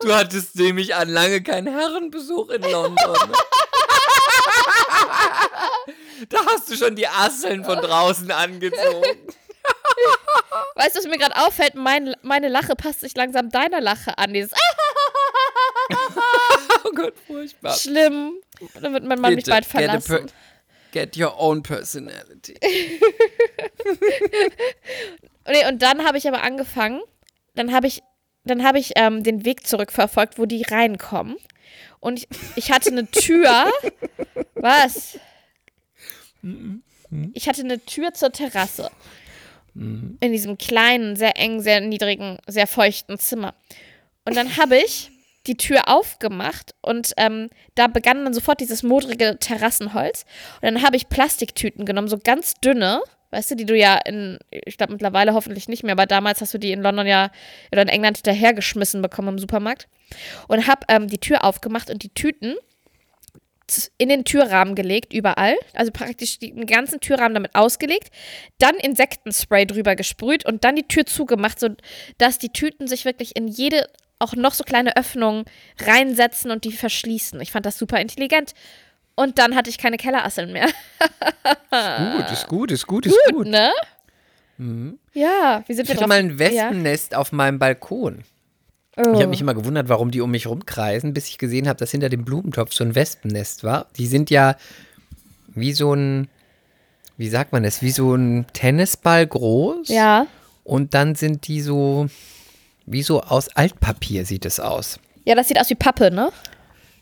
Du hattest nämlich an lange keinen Herrenbesuch in London. <laughs> Da hast du schon die Asseln von draußen angezogen. Weißt du, was mir gerade auffällt? Mein, meine Lache passt sich langsam deiner Lache an. Dieses <laughs> Oh Gott, furchtbar. Schlimm. Dann wird mein Mann mich Bitte, bald a per- verlassen. Get your own personality. <laughs> Nee, und dann habe ich aber angefangen, dann habe ich, dann habe ich ähm, den Weg zurückverfolgt, wo die reinkommen. Und ich, ich hatte eine Tür. <laughs> Was? Ich hatte eine Tür zur Terrasse. In diesem kleinen, sehr engen, sehr niedrigen, sehr feuchten Zimmer. Und dann habe ich die Tür aufgemacht und ähm, da begann dann sofort dieses modrige Terrassenholz. Und dann habe ich Plastiktüten genommen, so ganz dünne, weißt du, die du ja in, ich glaube mittlerweile hoffentlich nicht mehr, aber damals hast du die in London ja oder in England hinterhergeschmissen bekommen im Supermarkt. Und habe ähm, die Tür aufgemacht und die Tüten in den Türrahmen gelegt, überall. Also praktisch den ganzen Türrahmen damit ausgelegt. Dann Insektenspray drüber gesprüht und dann die Tür zugemacht, sodass die Tüten sich wirklich in jede, auch noch so kleine Öffnung reinsetzen und die verschließen. Ich fand das super intelligent. Und dann hatte ich keine Kellerasseln mehr. Gut, ist gut, ist gut, ist gut. Ne? Ja, wie sind Ich wir hatte drauf? mal ein Wespennest auf meinem Balkon. Ja. Oh. Ich habe mich immer gewundert, warum die um mich rumkreisen, bis ich gesehen habe, dass hinter dem Blumentopf so ein Wespennest war. Die sind ja wie so ein, wie sagt man das, wie so ein Tennisball groß. ja. Und dann sind die so, wie so aus Altpapier sieht es aus. Ja, das sieht aus wie Pappe, ne?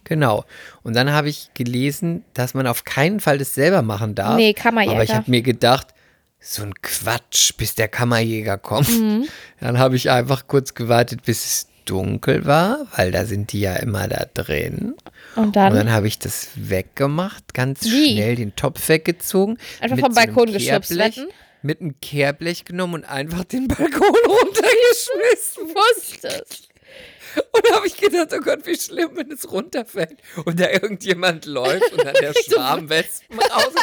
Genau. Und dann habe ich gelesen, dass man auf keinen Fall das selber machen darf. Nee, Kammerjäger. Aber ich habe mir gedacht, so ein Quatsch, bis der Kammerjäger kommt. Mhm. <laughs> Dann habe ich einfach kurz gewartet, bis es dunkel war, weil da sind die ja immer da drin. Und dann, Und dann habe ich das weggemacht, ganz Wie? schnell den Topf weggezogen. Einfach vom so Balkon wetten? Mit einem Kehrblech genommen und einfach den Balkon <laughs> runtergeschmissen. wusste es. Und da habe ich gedacht, oh Gott, wie schlimm, wenn es runterfällt und da irgendjemand läuft und dann der Schwarm Wespen raus.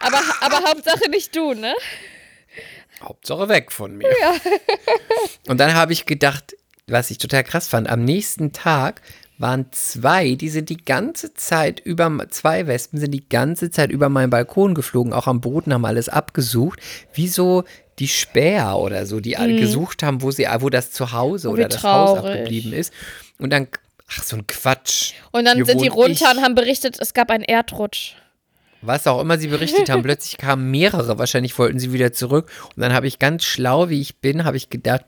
Aber, aber Hauptsache nicht du, ne? Hauptsache weg von mir. Und dann habe ich gedacht, was ich total krass fand, am nächsten Tag waren zwei, die sind die ganze Zeit über, zwei Wespen sind die ganze Zeit über meinen Balkon geflogen, auch am Boden haben alles abgesucht, wie so die Späher oder so, die alle gesucht haben, wo sie, wo das Zuhause Oh, oder das Haus traurig. abgeblieben ist. Und dann, ach, so ein Quatsch. Und dann Hier sind die runter ich. und haben berichtet, es gab einen Erdrutsch. was auch immer sie berichtet haben, <laughs> plötzlich kamen mehrere, wahrscheinlich wollten sie wieder zurück. Und dann habe ich ganz schlau, wie ich bin, habe ich gedacht,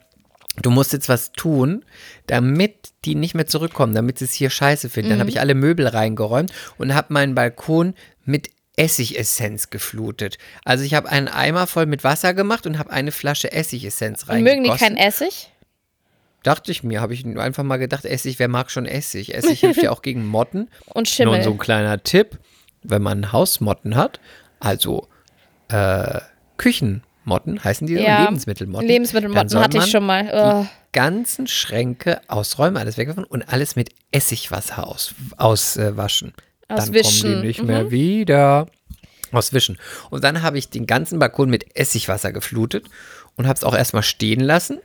du musst jetzt was tun, damit die nicht mehr zurückkommen, damit sie es hier scheiße finden. Dann habe ich alle Möbel reingeräumt und habe meinen Balkon mit Essigessenz geflutet. Also ich habe einen Eimer voll mit Wasser gemacht und habe eine Flasche Essigessenz Und mögen die reingegossen. keinen Essig? Dachte ich mir, habe ich einfach mal gedacht, Essig, wer mag schon Essig? Essig hilft ja auch gegen Motten. <laughs> Und Schimmel. Nun so ein kleiner Tipp, wenn man Hausmotten hat, also äh, Küchenmotten, heißen die? Ja, Lebensmittelmotten. Lebensmittelmotten Dann hatte ich schon mal. Oh. ganzen Schränke ausräumen, alles wegwerfen und alles mit Essigwasser aus, auswaschen. Dann Auswischen, kommen die nicht mehr wieder. Auswischen. Und dann habe ich den ganzen Balkon mit Essigwasser geflutet und habe es auch erstmal stehen lassen.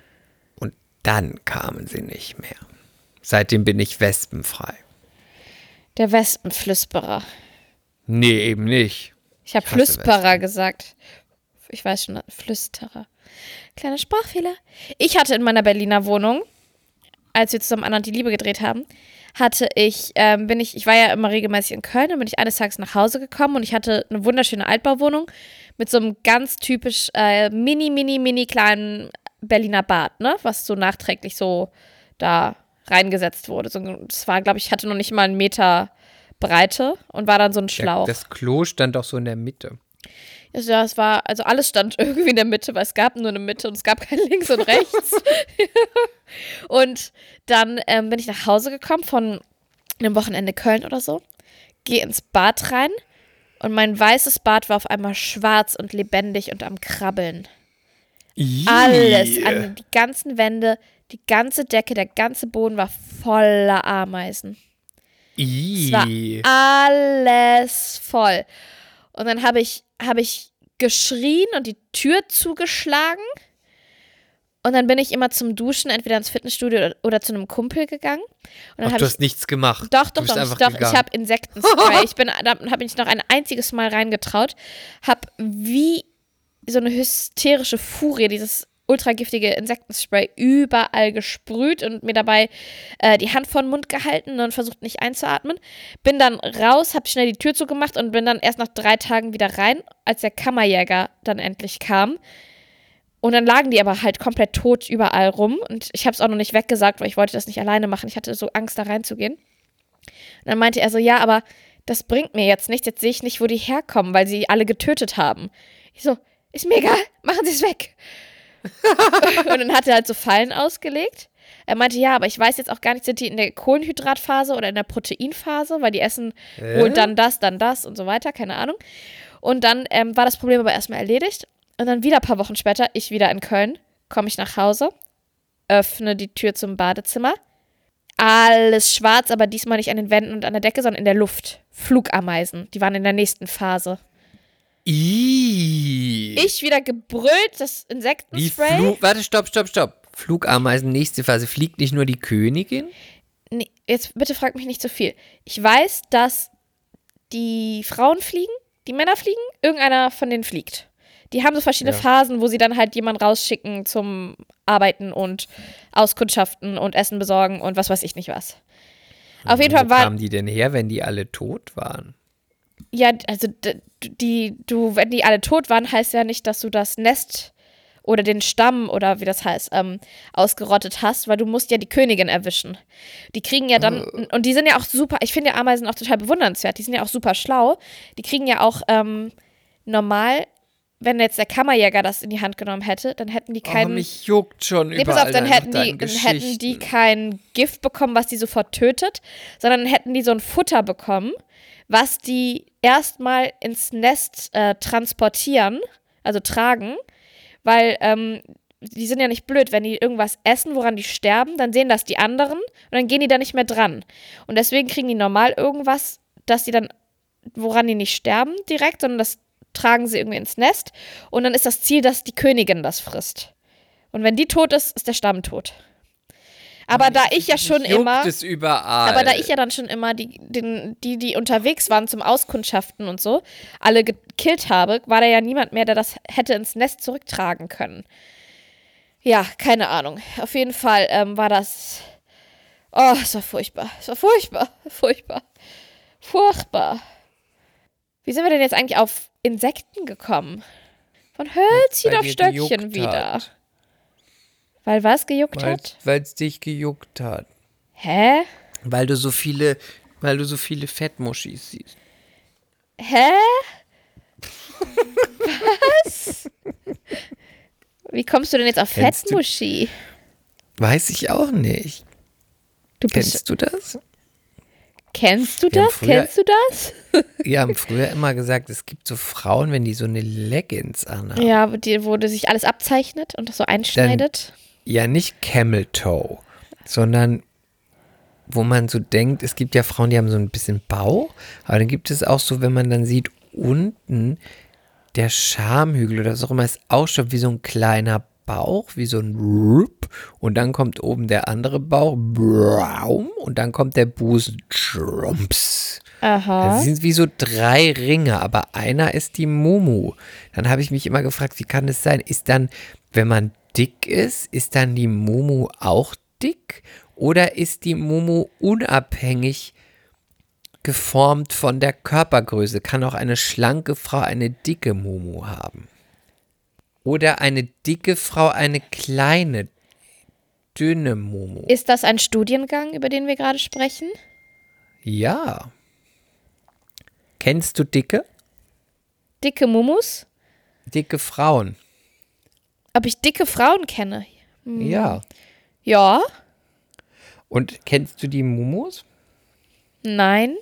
Und dann kamen sie nicht mehr. Seitdem bin ich wespenfrei. Der Wespenflüsterer. Nee, eben nicht. Ich habe Flüsterer gesagt. Ich weiß schon, Flüsterer. Kleiner Sprachfehler. Ich hatte in meiner Berliner Wohnung, als wir zusammen Anna und die Liebe gedreht haben, hatte ich, ähm, bin ich, ich war ja immer regelmäßig in Köln, dann bin ich eines Tages nach Hause gekommen und ich hatte eine wunderschöne Altbauwohnung mit so einem ganz typisch äh, mini, mini, mini kleinen Berliner Bad, ne? Was so nachträglich so da reingesetzt wurde. So, das war, glaube ich, hatte noch nicht mal einen Meter Breite und war dann so ein Der, Schlauch. das Klo stand doch so in der Mitte. Ja, es war, also alles stand <laughs> irgendwie in der Mitte, weil es gab nur eine Mitte und es gab kein links und rechts. <laughs> und dann ähm, bin ich nach Hause gekommen von einem Wochenende Köln oder so, gehe ins Bad rein und mein weißes Bad war auf einmal schwarz und lebendig und am Krabbeln. Alles, an die ganzen Wände, die ganze Decke, der ganze Boden war voller Ameisen. Es war alles voll. Und dann habe ich, habe ich geschrien und die Tür zugeschlagen. Und dann bin ich immer zum Duschen, entweder ins Fitnessstudio oder, oder zu einem Kumpel gegangen. Und dann Ach, hab du ich, hast nichts gemacht. doch, doch, doch, einfach doch. Ich habe Insektenspray. ich bin, da habe ich noch ein einziges Mal reingetraut. Habe wie so eine hysterische Furie dieses ultragiftige Insektenspray überall gesprüht und mir dabei äh, die Hand vor den Mund gehalten und versucht nicht einzuatmen. Bin dann raus, habe schnell die Tür zugemacht und bin dann erst nach drei Tagen wieder rein, als der Kammerjäger dann endlich kam. Und dann lagen die aber halt komplett tot überall rum und ich habe es auch noch nicht weggesagt, weil ich wollte das nicht alleine machen. Ich hatte so Angst, da reinzugehen. Und dann meinte er so, ja, aber das bringt mir jetzt nichts. Jetzt sehe ich nicht, wo die herkommen, weil sie alle getötet haben. Ich so, ist mir egal, machen Sie es weg. <laughs> und dann hat er halt so Fallen ausgelegt. Er meinte, ja, aber ich weiß jetzt auch gar nicht, sind die in der Kohlenhydratphase oder in der Proteinphase, weil die essen wohl dann das, dann das und so weiter, keine Ahnung. Und dann ähm, war das Problem aber erstmal erledigt. Und dann wieder ein paar Wochen später, ich wieder in Köln, komme ich nach Hause, öffne die Tür zum Badezimmer. Alles schwarz, aber diesmal nicht an den Wänden und an der Decke, sondern in der Luft. Flugameisen, die waren in der nächsten Phase. Ich wieder gebrüllt, das Wie Insektenspray. Flug. Warte, stopp, stopp, stopp. Flugameisen, nächste Phase. Fliegt nicht nur die Königin? Nee, jetzt bitte frag mich nicht so viel. Ich weiß, dass die Frauen fliegen, die Männer fliegen, irgendeiner von denen fliegt. Die haben so verschiedene Ja. Phasen, wo sie dann halt jemanden rausschicken zum Arbeiten und Auskundschaften und Essen besorgen und was weiß ich nicht was. Auf jeden Wo Fall war, kamen die denn her, wenn die alle tot waren? Ja, also die, du, wenn die alle tot waren, heißt ja nicht, dass du das Nest oder den Stamm oder wie das heißt, ähm, ausgerottet hast, weil du musst ja die Königin erwischen. Die kriegen ja dann, und die sind ja auch super, ich finde ja Ameisen auch total bewundernswert, die sind ja auch super schlau. Die kriegen ja auch ähm, normal, wenn jetzt der Kammerjäger das in die Hand genommen hätte, dann hätten die Oh, keinen. mich juckt schon Nee, überall pass auf, dann hätten, die, dann hätten die kein Gift bekommen, was die sofort tötet, sondern hätten die so ein Futter bekommen, was die erstmal ins Nest äh, transportieren, also tragen, weil ähm, die sind ja nicht blöd, wenn die irgendwas essen, woran die sterben, dann sehen das die anderen und dann gehen die da nicht mehr dran. Und deswegen kriegen die normal irgendwas, dass die dann, woran die nicht sterben direkt, sondern das tragen sie irgendwie ins Nest und dann ist das Ziel, dass die Königin das frisst. Und wenn die tot ist, ist der Stamm tot. Aber da ich ja schon immer, es überall. aber da ich ja dann schon immer die, den, die, die unterwegs waren zum Auskundschaften und so, alle gekillt habe, war da ja niemand mehr, der das hätte ins Nest zurücktragen können. Ja, keine Ahnung. Auf jeden Fall ähm, war das. Oh, es war furchtbar. Es war furchtbar. Furchtbar. Furchtbar. Wie sind wir denn jetzt eigentlich auf Insekten gekommen? Von Hölzchen Weil auf Stöckchen wieder. hat. Weil was gejuckt hat? Weil es dich gejuckt hat. Hä? Weil du so viele, weil du so viele Fettmuschis siehst. Hä? Was? Wie kommst du denn jetzt auf Kennst du- Fettmuschi? Weiß ich auch nicht. Du Kennst du das? Kennst du das? früher- Kennst du das? Wir haben früher immer gesagt, es gibt so Frauen, wenn die so eine Leggings anhaben. Ja, wo, die, wo sich alles abzeichnet und das so einschneidet. Ja, nicht Camel Toe, sondern wo man so denkt, es gibt ja Frauen, die haben so ein bisschen Bauch, aber dann gibt es auch so, wenn man dann sieht, unten der Schamhügel oder was auch immer ist auch schon wie so ein kleiner Bauch, wie so ein Rup, und dann kommt oben der andere Bauch Braum, und dann kommt der Busen Trumps. Aha. Das sind wie so drei Ringe, aber einer ist die Mumu. Dann habe ich mich immer gefragt, wie kann es sein? Ist dann, wenn man dick ist, ist dann die Mumu auch dick? Oder ist die Mumu unabhängig geformt von der Körpergröße? Kann auch eine schlanke Frau eine dicke Mumu haben? Oder eine dicke Frau eine kleine, dünne Mumu? Ist das ein Studiengang, über den wir gerade sprechen? Ja. Kennst du dicke? Dicke Mumus? Dicke Frauen. Ob ich dicke Frauen kenne? Ja. Ja. Und kennst du die Mumus? Nein.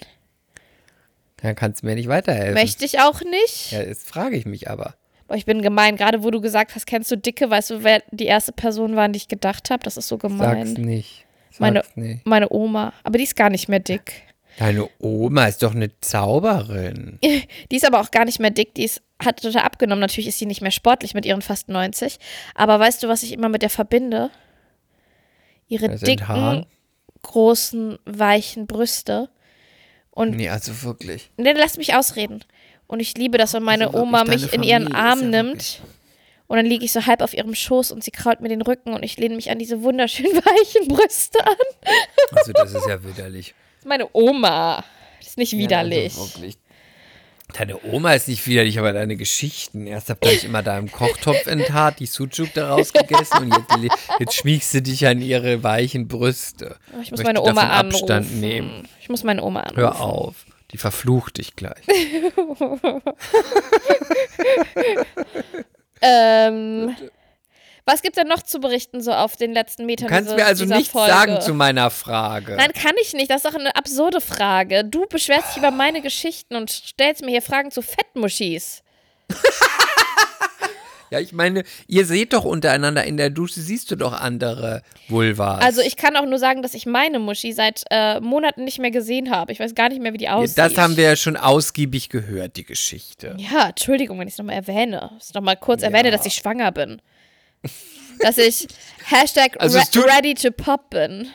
Dann kannst du mir nicht weiterhelfen. Möchte ich auch nicht. Ja, jetzt frage ich mich aber. Boah, ich bin gemein. Gerade wo du gesagt hast, kennst du Dicke, weißt du, wer die erste Person war, an die ich gedacht habe? Das ist so Sag's gemein. nicht. Sag's Meine, nicht. meine Oma. Aber die ist gar nicht mehr dick. Deine Oma ist doch eine Zauberin. <laughs> Die ist aber auch gar nicht mehr dick. Die ist hat total abgenommen. Natürlich ist sie nicht mehr sportlich mit ihren fast 90. Aber weißt du, was ich immer mit der verbinde? Ihre Das dicken, großen, weichen Brüste. Und Nee, also wirklich. Nee, lass mich ausreden. Und ich liebe das, wenn meine Also Oma mich in ihren Arm nimmt. Und dann liege ich so halb auf ihrem Schoß und sie kraut mir den Rücken und ich lehne mich an diese wunderschön <laughs> weichen Brüste an. Also das ist ja widerlich. Das ist meine Oma. Das ist nicht widerlich. Ja, also wirklich. Deine Oma ist nicht widerlich, aber deine Geschichten. Erst habt ihr euch immer da im Kochtopf enthaart, die Sucuk daraus gegessen und jetzt, jetzt schmiegst du dich an ihre weichen Brüste. Ich muss Möchte meine Oma anrufen. Abstand nehmen. Ich muss meine Oma anrufen. Hör auf. Die verflucht dich gleich. <laughs> Ähm, was gibt denn noch zu berichten so auf den letzten Metern Du kannst diese- mir also dieser nichts Folge? sagen zu meiner Frage. Nein, kann ich nicht. Das ist doch eine absurde Frage. Du beschwerst dich über meine Geschichten und stellst mir hier Fragen zu Fettmuschis. <laughs> Ja, ich meine, ihr seht doch untereinander in der Dusche, siehst du doch andere Vulvas. Also ich kann auch nur sagen, dass ich meine Muschi seit äh, Monaten nicht mehr gesehen habe. Ich weiß gar nicht mehr, wie die Ja, aussieht. das haben wir ja schon ausgiebig gehört, die Geschichte. Ja, Entschuldigung, wenn ich es nochmal erwähne. Ich nochmal kurz erwähne, dass ich schwanger bin. <laughs> Dass ich Hashtag Also re ready to pop bin.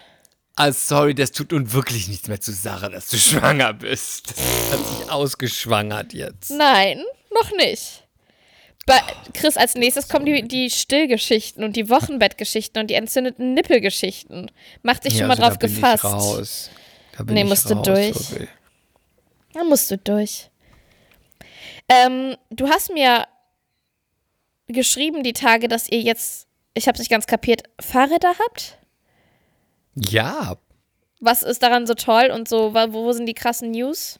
Ah, sorry, das tut nun wirklich nichts mehr zur Sache, dass du <laughs> schwanger bist. Das hat sich ausgeschwangert jetzt. Nein, noch nicht. Bei Chris, als nächstes kommen die, die Stillgeschichten und die Wochenbettgeschichten und die entzündeten Nippelgeschichten. Macht dich schon mal also drauf da bin gefasst. Ich raus. Da bin Nee, ich musst du raus, durch. wirklich. Da musst du durch. Ähm, du hast mir geschrieben die Tage, dass ihr jetzt, ich habe nicht ganz kapiert, Fahrräder habt? Ja, Was ist daran so toll und so, wa- wo sind die krassen News?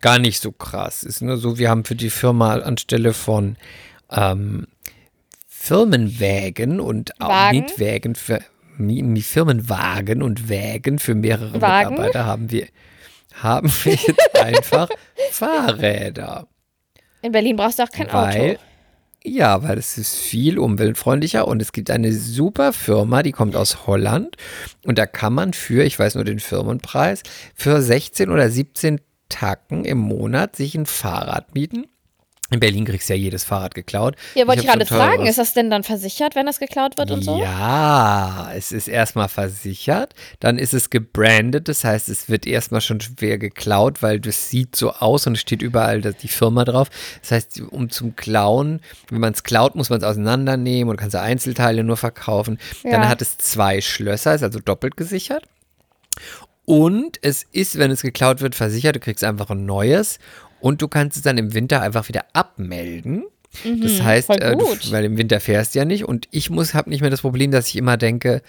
Gar nicht so krass. Ist nur so, wir haben für die Firma anstelle von ähm, Firmenwägen und Wagen? Mietwägen für Firmenwagen und Wägen für mehrere Wagen? Mitarbeiter haben wir haben wir jetzt <laughs> einfach Fahrräder. In Berlin brauchst du auch kein Weil, Auto. ja, weil es ist viel umweltfreundlicher und es gibt eine super Firma, die kommt aus Holland und da kann man für, ich weiß nur den Firmenpreis, für 16 oder 17 Tacken im Monat sich ein Fahrrad mieten. In Berlin kriegst du ja jedes Fahrrad geklaut. Ja, wollte ich hab gerade so fragen, ist das denn dann versichert, wenn das geklaut wird und so? Ja, es ist erstmal versichert, dann ist es gebrandet, das heißt, es wird erstmal schon schwer geklaut, weil das sieht so aus und es steht überall die Firma drauf. Das heißt, um zum Klauen, wenn man es klaut, muss man es auseinandernehmen und kannst du Einzelteile nur verkaufen. Dann Ja. hat es zwei Schlösser, ist also doppelt gesichert. Und es ist, wenn es geklaut wird, versichert, du kriegst einfach ein neues und du kannst es dann im Winter einfach wieder abmelden. Das heißt, Mhm, äh, du, weil im Winter fährst du ja nicht und ich muss, habe nicht mehr das Problem, dass ich immer denke,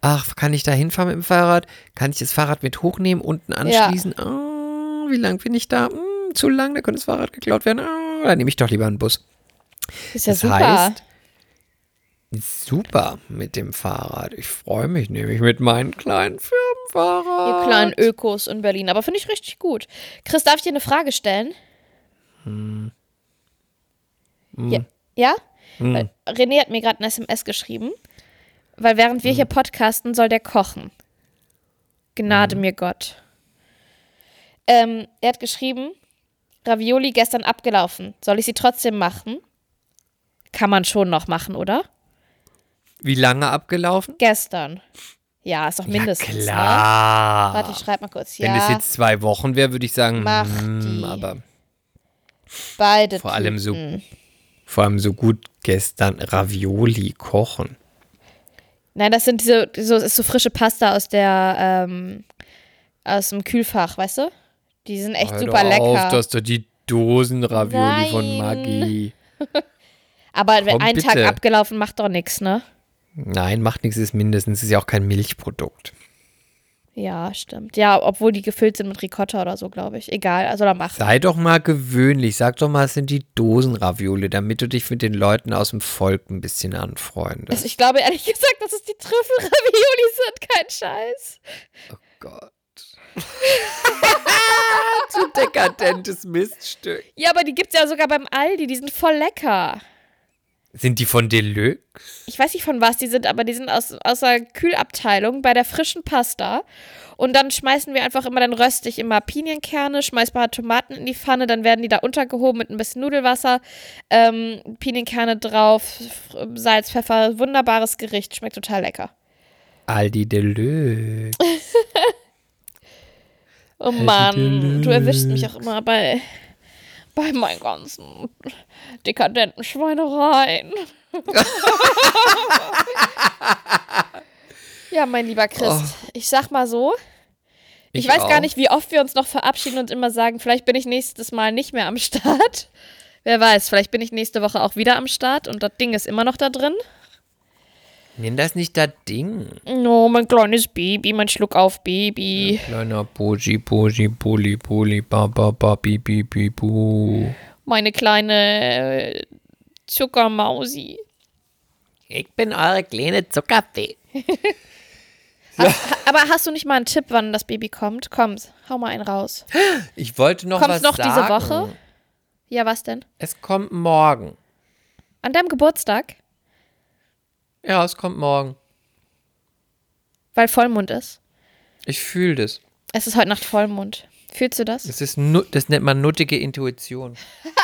ach, kann ich da hinfahren mit dem Fahrrad? Kann ich das Fahrrad mit hochnehmen, unten anschließen? Ah, wie lang bin ich da? Hm, zu lang, da könnte das Fahrrad geklaut werden. Ah, dann nehme ich doch lieber einen Bus. Ist ja Das super. heißt, super mit dem Fahrrad. Ich freue mich nämlich mit meinem kleinen Firmenfahrrad. Ihr kleinen Ökos in Berlin. Aber finde ich richtig gut. Chris, darf ich dir eine Frage stellen? Ja? ja? Weil René hat mir gerade ein SMS geschrieben. Weil während wir hier podcasten, soll der kochen. Gnade mir Gott. Ähm, er hat geschrieben, Ravioli gestern abgelaufen. Soll ich sie trotzdem machen? Kann man schon noch machen, oder? Wie lange abgelaufen? Gestern. Ja, ist doch mindestens. ja, Ne? klar. Warte, ich schreib mal kurz. Wenn es Ja, jetzt zwei Wochen wäre, würde ich sagen, Mach hm, die. aber beide vor allem so, vor allem so gut gestern Ravioli kochen. Nein, das sind diese, so ist so frische Pasta aus der, ähm, aus dem Kühlfach, weißt du? Die sind echt Hör super doch lecker. Auf, das ist doch die Dosen-Ravioli von Nein. Maggi. <laughs> Aber wenn Komm, ein Tag bitte. abgelaufen, macht doch nichts, ne? Nein, macht nichts, ist mindestens, ist ja auch kein Milchprodukt. Ja, stimmt. Ja, obwohl die gefüllt sind mit Ricotta oder so, glaube ich. Egal, also da machen. Sei doch mal gewöhnlich, sag doch mal, es sind die Dosen-Ravioli, damit du dich mit den Leuten aus dem Volk ein bisschen anfreundest. Also ich glaube ehrlich gesagt, dass es die Trüffel-Ravioli sind, kein Scheiß. Gott. <laughs> Zu dekadentes Miststück. Ja, aber die gibt's ja sogar beim Aldi, die sind voll lecker. Sind die von Deluxe? Ich weiß nicht von was die sind, aber die sind aus, aus der Kühlabteilung bei der frischen Pasta. Und dann schmeißen wir einfach immer, dann röste ich immer Pinienkerne, schmeiß ein paar Tomaten in die Pfanne, dann werden die da untergehoben mit ein bisschen Nudelwasser, ähm, Pinienkerne drauf, Salz, Pfeffer, wunderbares Gericht, schmeckt total lecker. Aldi Deluxe. <laughs> Oh Mann, du erwischst mich auch immer bei, bei meinen ganzen dekadenten Schweinereien. <laughs> ja, mein lieber Christ, ich sag mal so, ich, Ich weiß gar auch. nicht, wie oft wir uns noch verabschieden und immer sagen, vielleicht bin ich nächstes Mal nicht mehr am Start. <laughs> Wer weiß, vielleicht bin ich nächste Woche auch wieder am Start und das Ding ist immer noch da drin. Nenn das nicht das Ding. Oh, mein kleines Baby, mein Schluck auf Baby. Kleiner Boji, Boji, Bulli, Bulli, ba, ba, ba, bi, bi, bi, bu. Meine kleine äh, Zuckermausi. Ich bin eure kleine Zuckerfee. <laughs> Aber hast du nicht mal einen Tipp, wann das Baby kommt? Komm, hau mal einen raus. Ich wollte noch Kommt's was noch sagen. diese Woche? Ja, was denn? Es kommt morgen. An deinem Geburtstag? Ja, es kommt morgen. Weil Vollmond ist. Ich fühle das. Es ist heute Nacht Vollmond. Fühlst du das? Das, ist nu das nennt man nuttige Intuition. <laughs>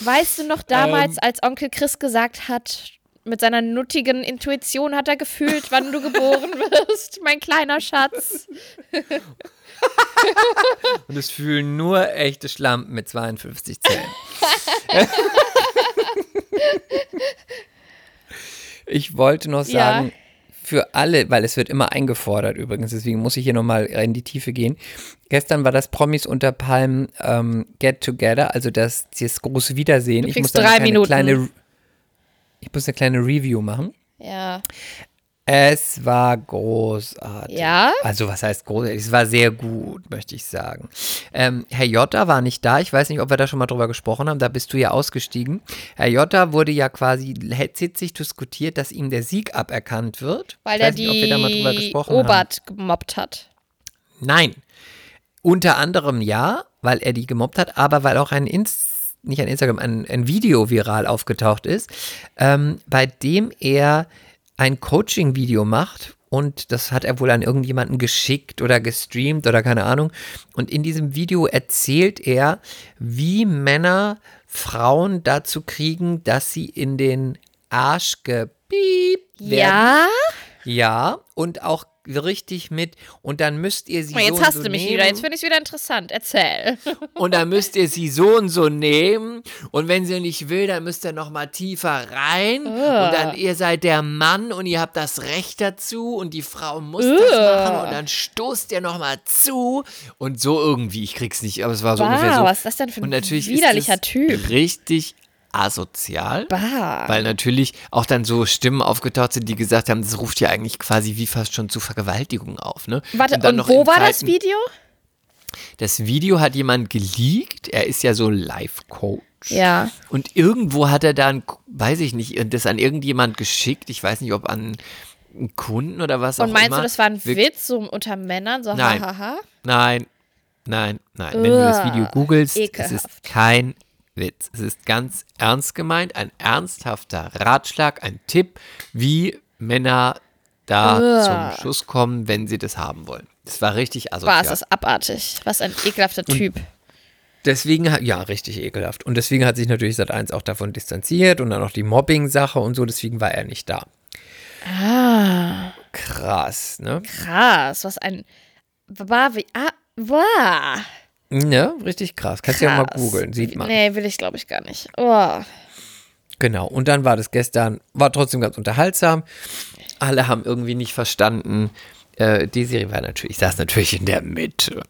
Weißt du noch damals, Ähm. als Onkel Chris gesagt hat, mit seiner nuttigen Intuition hat er gefühlt, wann du geboren wirst, mein kleiner Schatz. <laughs> Und es fühlen nur echte Schlampen mit 52 Zellen. <laughs> ich wollte noch Ja. sagen, für alle, weil es wird immer eingefordert übrigens, deswegen muss ich hier nochmal in die Tiefe gehen. Gestern war das Promis unter Palmen ähm, Get Together, also das, das große Wiedersehen. ich kriegst muss drei eine Minuten. kleine, ich muss eine kleine Review machen. Ja. Es war großartig. Ja? Also was heißt großartig? Es war sehr gut, möchte ich sagen. Ähm, Herr Jotta war nicht da. Ich weiß nicht, ob wir da schon mal drüber gesprochen haben. Da bist du ja ausgestiegen. Herr Jotta wurde ja quasi hitzig diskutiert, dass ihm der Sieg aberkannt wird. Weil er nicht, die haben. Obert gemobbt hat. Nein. Unter anderem ja, weil er die gemobbt hat, aber weil auch ein Inst nicht ein Instagram, ein, ein Video viral aufgetaucht ist, ähm, bei dem er ein Coaching-Video macht und das hat er wohl an irgendjemanden geschickt oder gestreamt oder keine Ahnung. Und in diesem Video erzählt er, wie Männer Frauen dazu kriegen, dass sie in den Arsch gepiept werden. Ja? Ja, und auch richtig mit. Und dann müsst ihr sie jetzt so hast und so du mich nehmen. wieder. Jetzt finde ich es wieder interessant. Erzähl. <laughs> Und dann müsst ihr sie so und so nehmen. Und wenn sie nicht will, dann müsst ihr noch mal tiefer rein. Und dann ihr seid der Mann und ihr habt das Recht dazu. Und die Frau muss das machen. Und dann stoßt ihr noch mal zu. Und so irgendwie, ich krieg's nicht, aber es war so ungefähr Wow, so. was ist das denn für ein widerlicher Typ? Richtig asozial. Bah. Weil natürlich auch dann so Stimmen aufgetaucht sind, die gesagt haben, das ruft ja eigentlich quasi wie fast schon zu Vergewaltigung auf. Ne? Warte, dann und noch wo war das Zeiten- Video? Das Video hat jemand geleakt. Er ist ja so Life-Coach. Ja. Und irgendwo hat er dann, weiß ich nicht, das an irgendjemand geschickt. Ich weiß nicht, ob an einen Kunden oder was auch Und meinst immer. du, das war ein Wir- Witz so unter Männern? So Nein. hahaha? Nein, nein, nein. Wenn du das Video googelst, es ist kein Witz. Es ist ganz ernst gemeint, ein ernsthafter Ratschlag, ein Tipp, wie Männer da Uah. zum Schluss kommen, wenn sie das haben wollen. Das war richtig asozial. ist das abartig. Was ein ekelhafter Typ. Deswegen, hat- ja, richtig ekelhaft. Und deswegen hat sich natürlich Sat1 auch davon distanziert und dann noch die Mobbing-Sache und so, deswegen war er nicht da. Ah, Krass, ne? krass. Was ein. Bah, wie. Ah, bah. Ne, richtig krass. Kannst du ja mal Krass. googeln, sieht man. Nee, will ich glaube ich gar nicht. Oh. Genau. Und dann war das gestern, war trotzdem ganz unterhaltsam. Alle haben irgendwie nicht verstanden. Äh, Desiree war natürlich, saß natürlich in der Mitte.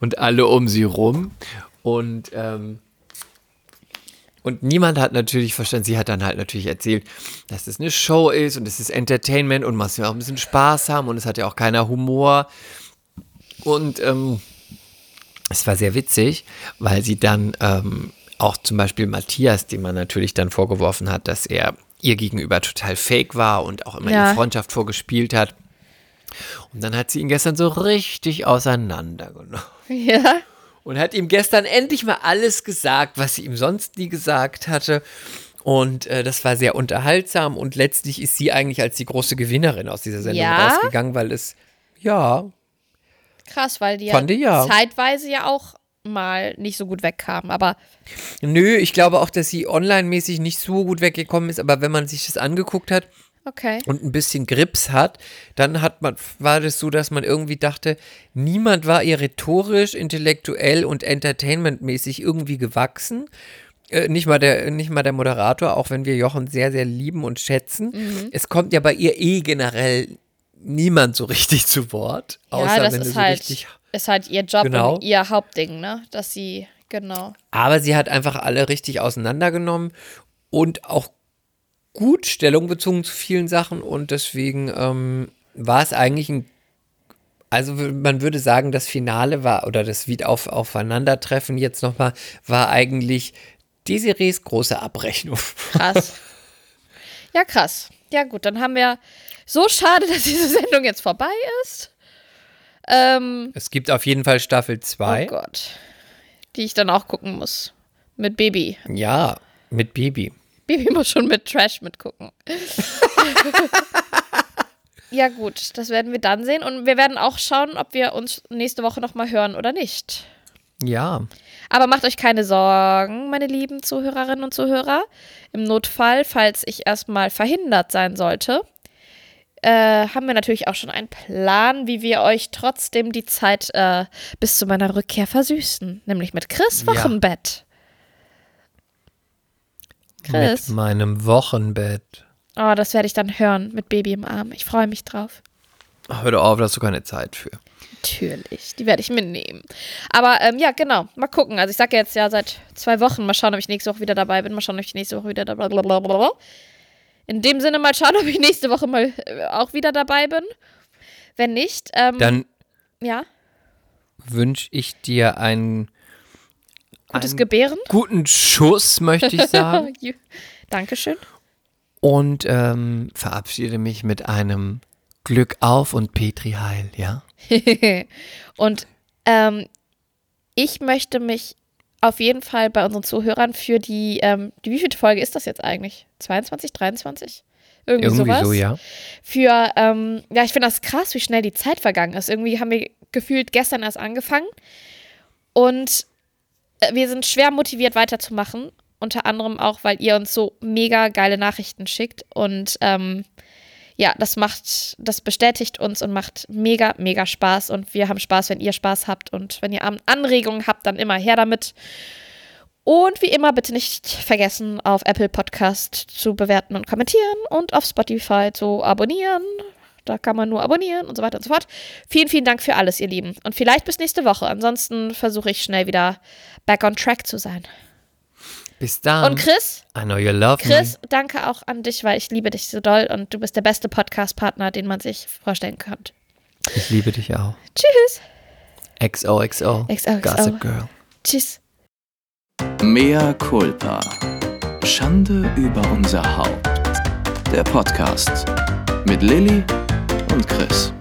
Und alle um sie rum. Und, ähm, und niemand hat natürlich verstanden, sie hat dann halt natürlich erzählt, dass das eine Show ist und es ist Entertainment und man muss ja auch ein bisschen Spaß haben und es hat ja auch keiner Humor. Und ähm, es war sehr witzig, weil sie dann ähm, auch zum Beispiel Matthias, dem man natürlich dann vorgeworfen hat, dass er ihr gegenüber total fake war und auch immer Ja. ihre Freundschaft vorgespielt hat. Und dann hat sie ihn gestern so richtig auseinandergenommen. Ja. und hat ihm gestern endlich mal alles gesagt, was sie ihm sonst nie gesagt hatte. Und äh, das war sehr unterhaltsam und letztlich ist sie eigentlich als die große Gewinnerin aus dieser Sendung Ja? rausgegangen, weil es, ja, Krass, weil die Fand ich ja. zeitweise ja auch mal nicht so gut wegkamen. Aber nö, ich glaube auch, dass sie online-mäßig nicht so gut weggekommen ist, aber wenn man sich das angeguckt hat, okay. und ein bisschen Grips hat, dann hat man, war das so, dass man irgendwie dachte, niemand war ihr rhetorisch, intellektuell und entertainmentmäßig irgendwie gewachsen. Äh, nicht, mal der, nicht mal der Moderator, auch wenn wir Jochen sehr, sehr lieben und schätzen. Mhm. Es kommt ja bei ihr eh generell niemand so richtig zu Wort. Außer ja, das wenn ist so halt, richtig. ist halt ihr Job Genau. und ihr Hauptding, ne? Dass sie, genau. Aber sie hat einfach alle richtig auseinandergenommen und auch gut Stellung bezogen zu vielen Sachen und deswegen ähm, war es eigentlich ein, also man würde sagen, das Finale war oder das Wieder auf, Aufeinandertreffen jetzt nochmal war eigentlich Desirees große Abrechnung. Krass. <laughs> ja, krass. Ja, gut, dann haben wir. So schade, <laughs> dass diese Sendung jetzt vorbei ist. Ähm, Es gibt auf jeden Fall Staffel oh 2. Gott. Die ich dann auch gucken muss. Mit Baby. ja, mit Baby. Baby muss schon mit Trash mitgucken. <laughs> ja, gut, das werden wir dann sehen. Und wir werden auch schauen, ob wir uns nächste Woche nochmal hören oder nicht. Ja. Aber macht euch keine Sorgen, meine lieben Zuhörerinnen und Zuhörer. Im Notfall, falls ich erstmal verhindert sein sollte, äh, haben wir natürlich auch schon einen Plan, wie wir euch trotzdem die Zeit äh, bis zu meiner Rückkehr versüßen. Nämlich mit Chris Ja. Wochenbett. Chris. Mit meinem Wochenbett. Oh, das werde ich dann hören mit Baby im Arm. Ich freue mich drauf. Hör doch auf, da hast du keine Zeit für. Natürlich, die werde ich mitnehmen. Aber ähm, ja, genau, mal gucken. Also ich sage jetzt ja seit zwei Wochen, mal schauen, ob ich nächste Woche wieder dabei bin, mal schauen, ob ich nächste Woche wieder dabei bin. In dem Sinne mal schauen, <laughs> ob ich nächste Woche mal äh, auch wieder dabei bin. Wenn nicht, ähm, Dann ja, wünsche ich dir einen gutes Ein- Gebären. guten Schuss, möchte ich sagen. <laughs> Dankeschön. und ähm, verabschiede mich mit einem Glück auf und Petri Heil, ja? <laughs> Und ähm, ich möchte mich auf jeden Fall bei unseren Zuhörern für die, ähm, die wievielte Folge ist das jetzt eigentlich? 22, 23? Irgendwie, Irgendwie sowas. so, ja. Für, ähm, ja, ich finde das krass, wie schnell die Zeit vergangen ist. Irgendwie haben wir gefühlt gestern erst angefangen und äh, wir sind schwer motiviert weiterzumachen. Unter anderem auch, weil ihr uns so mega geile Nachrichten schickt und ähm, ja, das macht, das bestätigt uns und macht mega, mega Spaß. Und wir haben Spaß, wenn ihr Spaß habt. Und wenn ihr An- Anregungen habt, dann immer her damit. Und wie immer, bitte nicht vergessen, auf Apple Podcast zu bewerten und kommentieren und auf Spotify zu abonnieren. Da kann man nur abonnieren und so weiter und so fort. Vielen, vielen Dank für alles, ihr Lieben. Und vielleicht bis nächste Woche. Ansonsten versuche ich schnell wieder back on track zu sein. Bis dann. Und Chris, I know you love Chris, danke auch an dich, weil ich liebe dich so doll und du bist der beste Podcast-Partner, den man sich vorstellen könnte. me. Ich liebe dich auch. Tschüss. XOXO. XOXO. Gossip Girl. Tschüss. Mea culpa. Schande über unser Haupt. Der Podcast mit Lilly und Chris.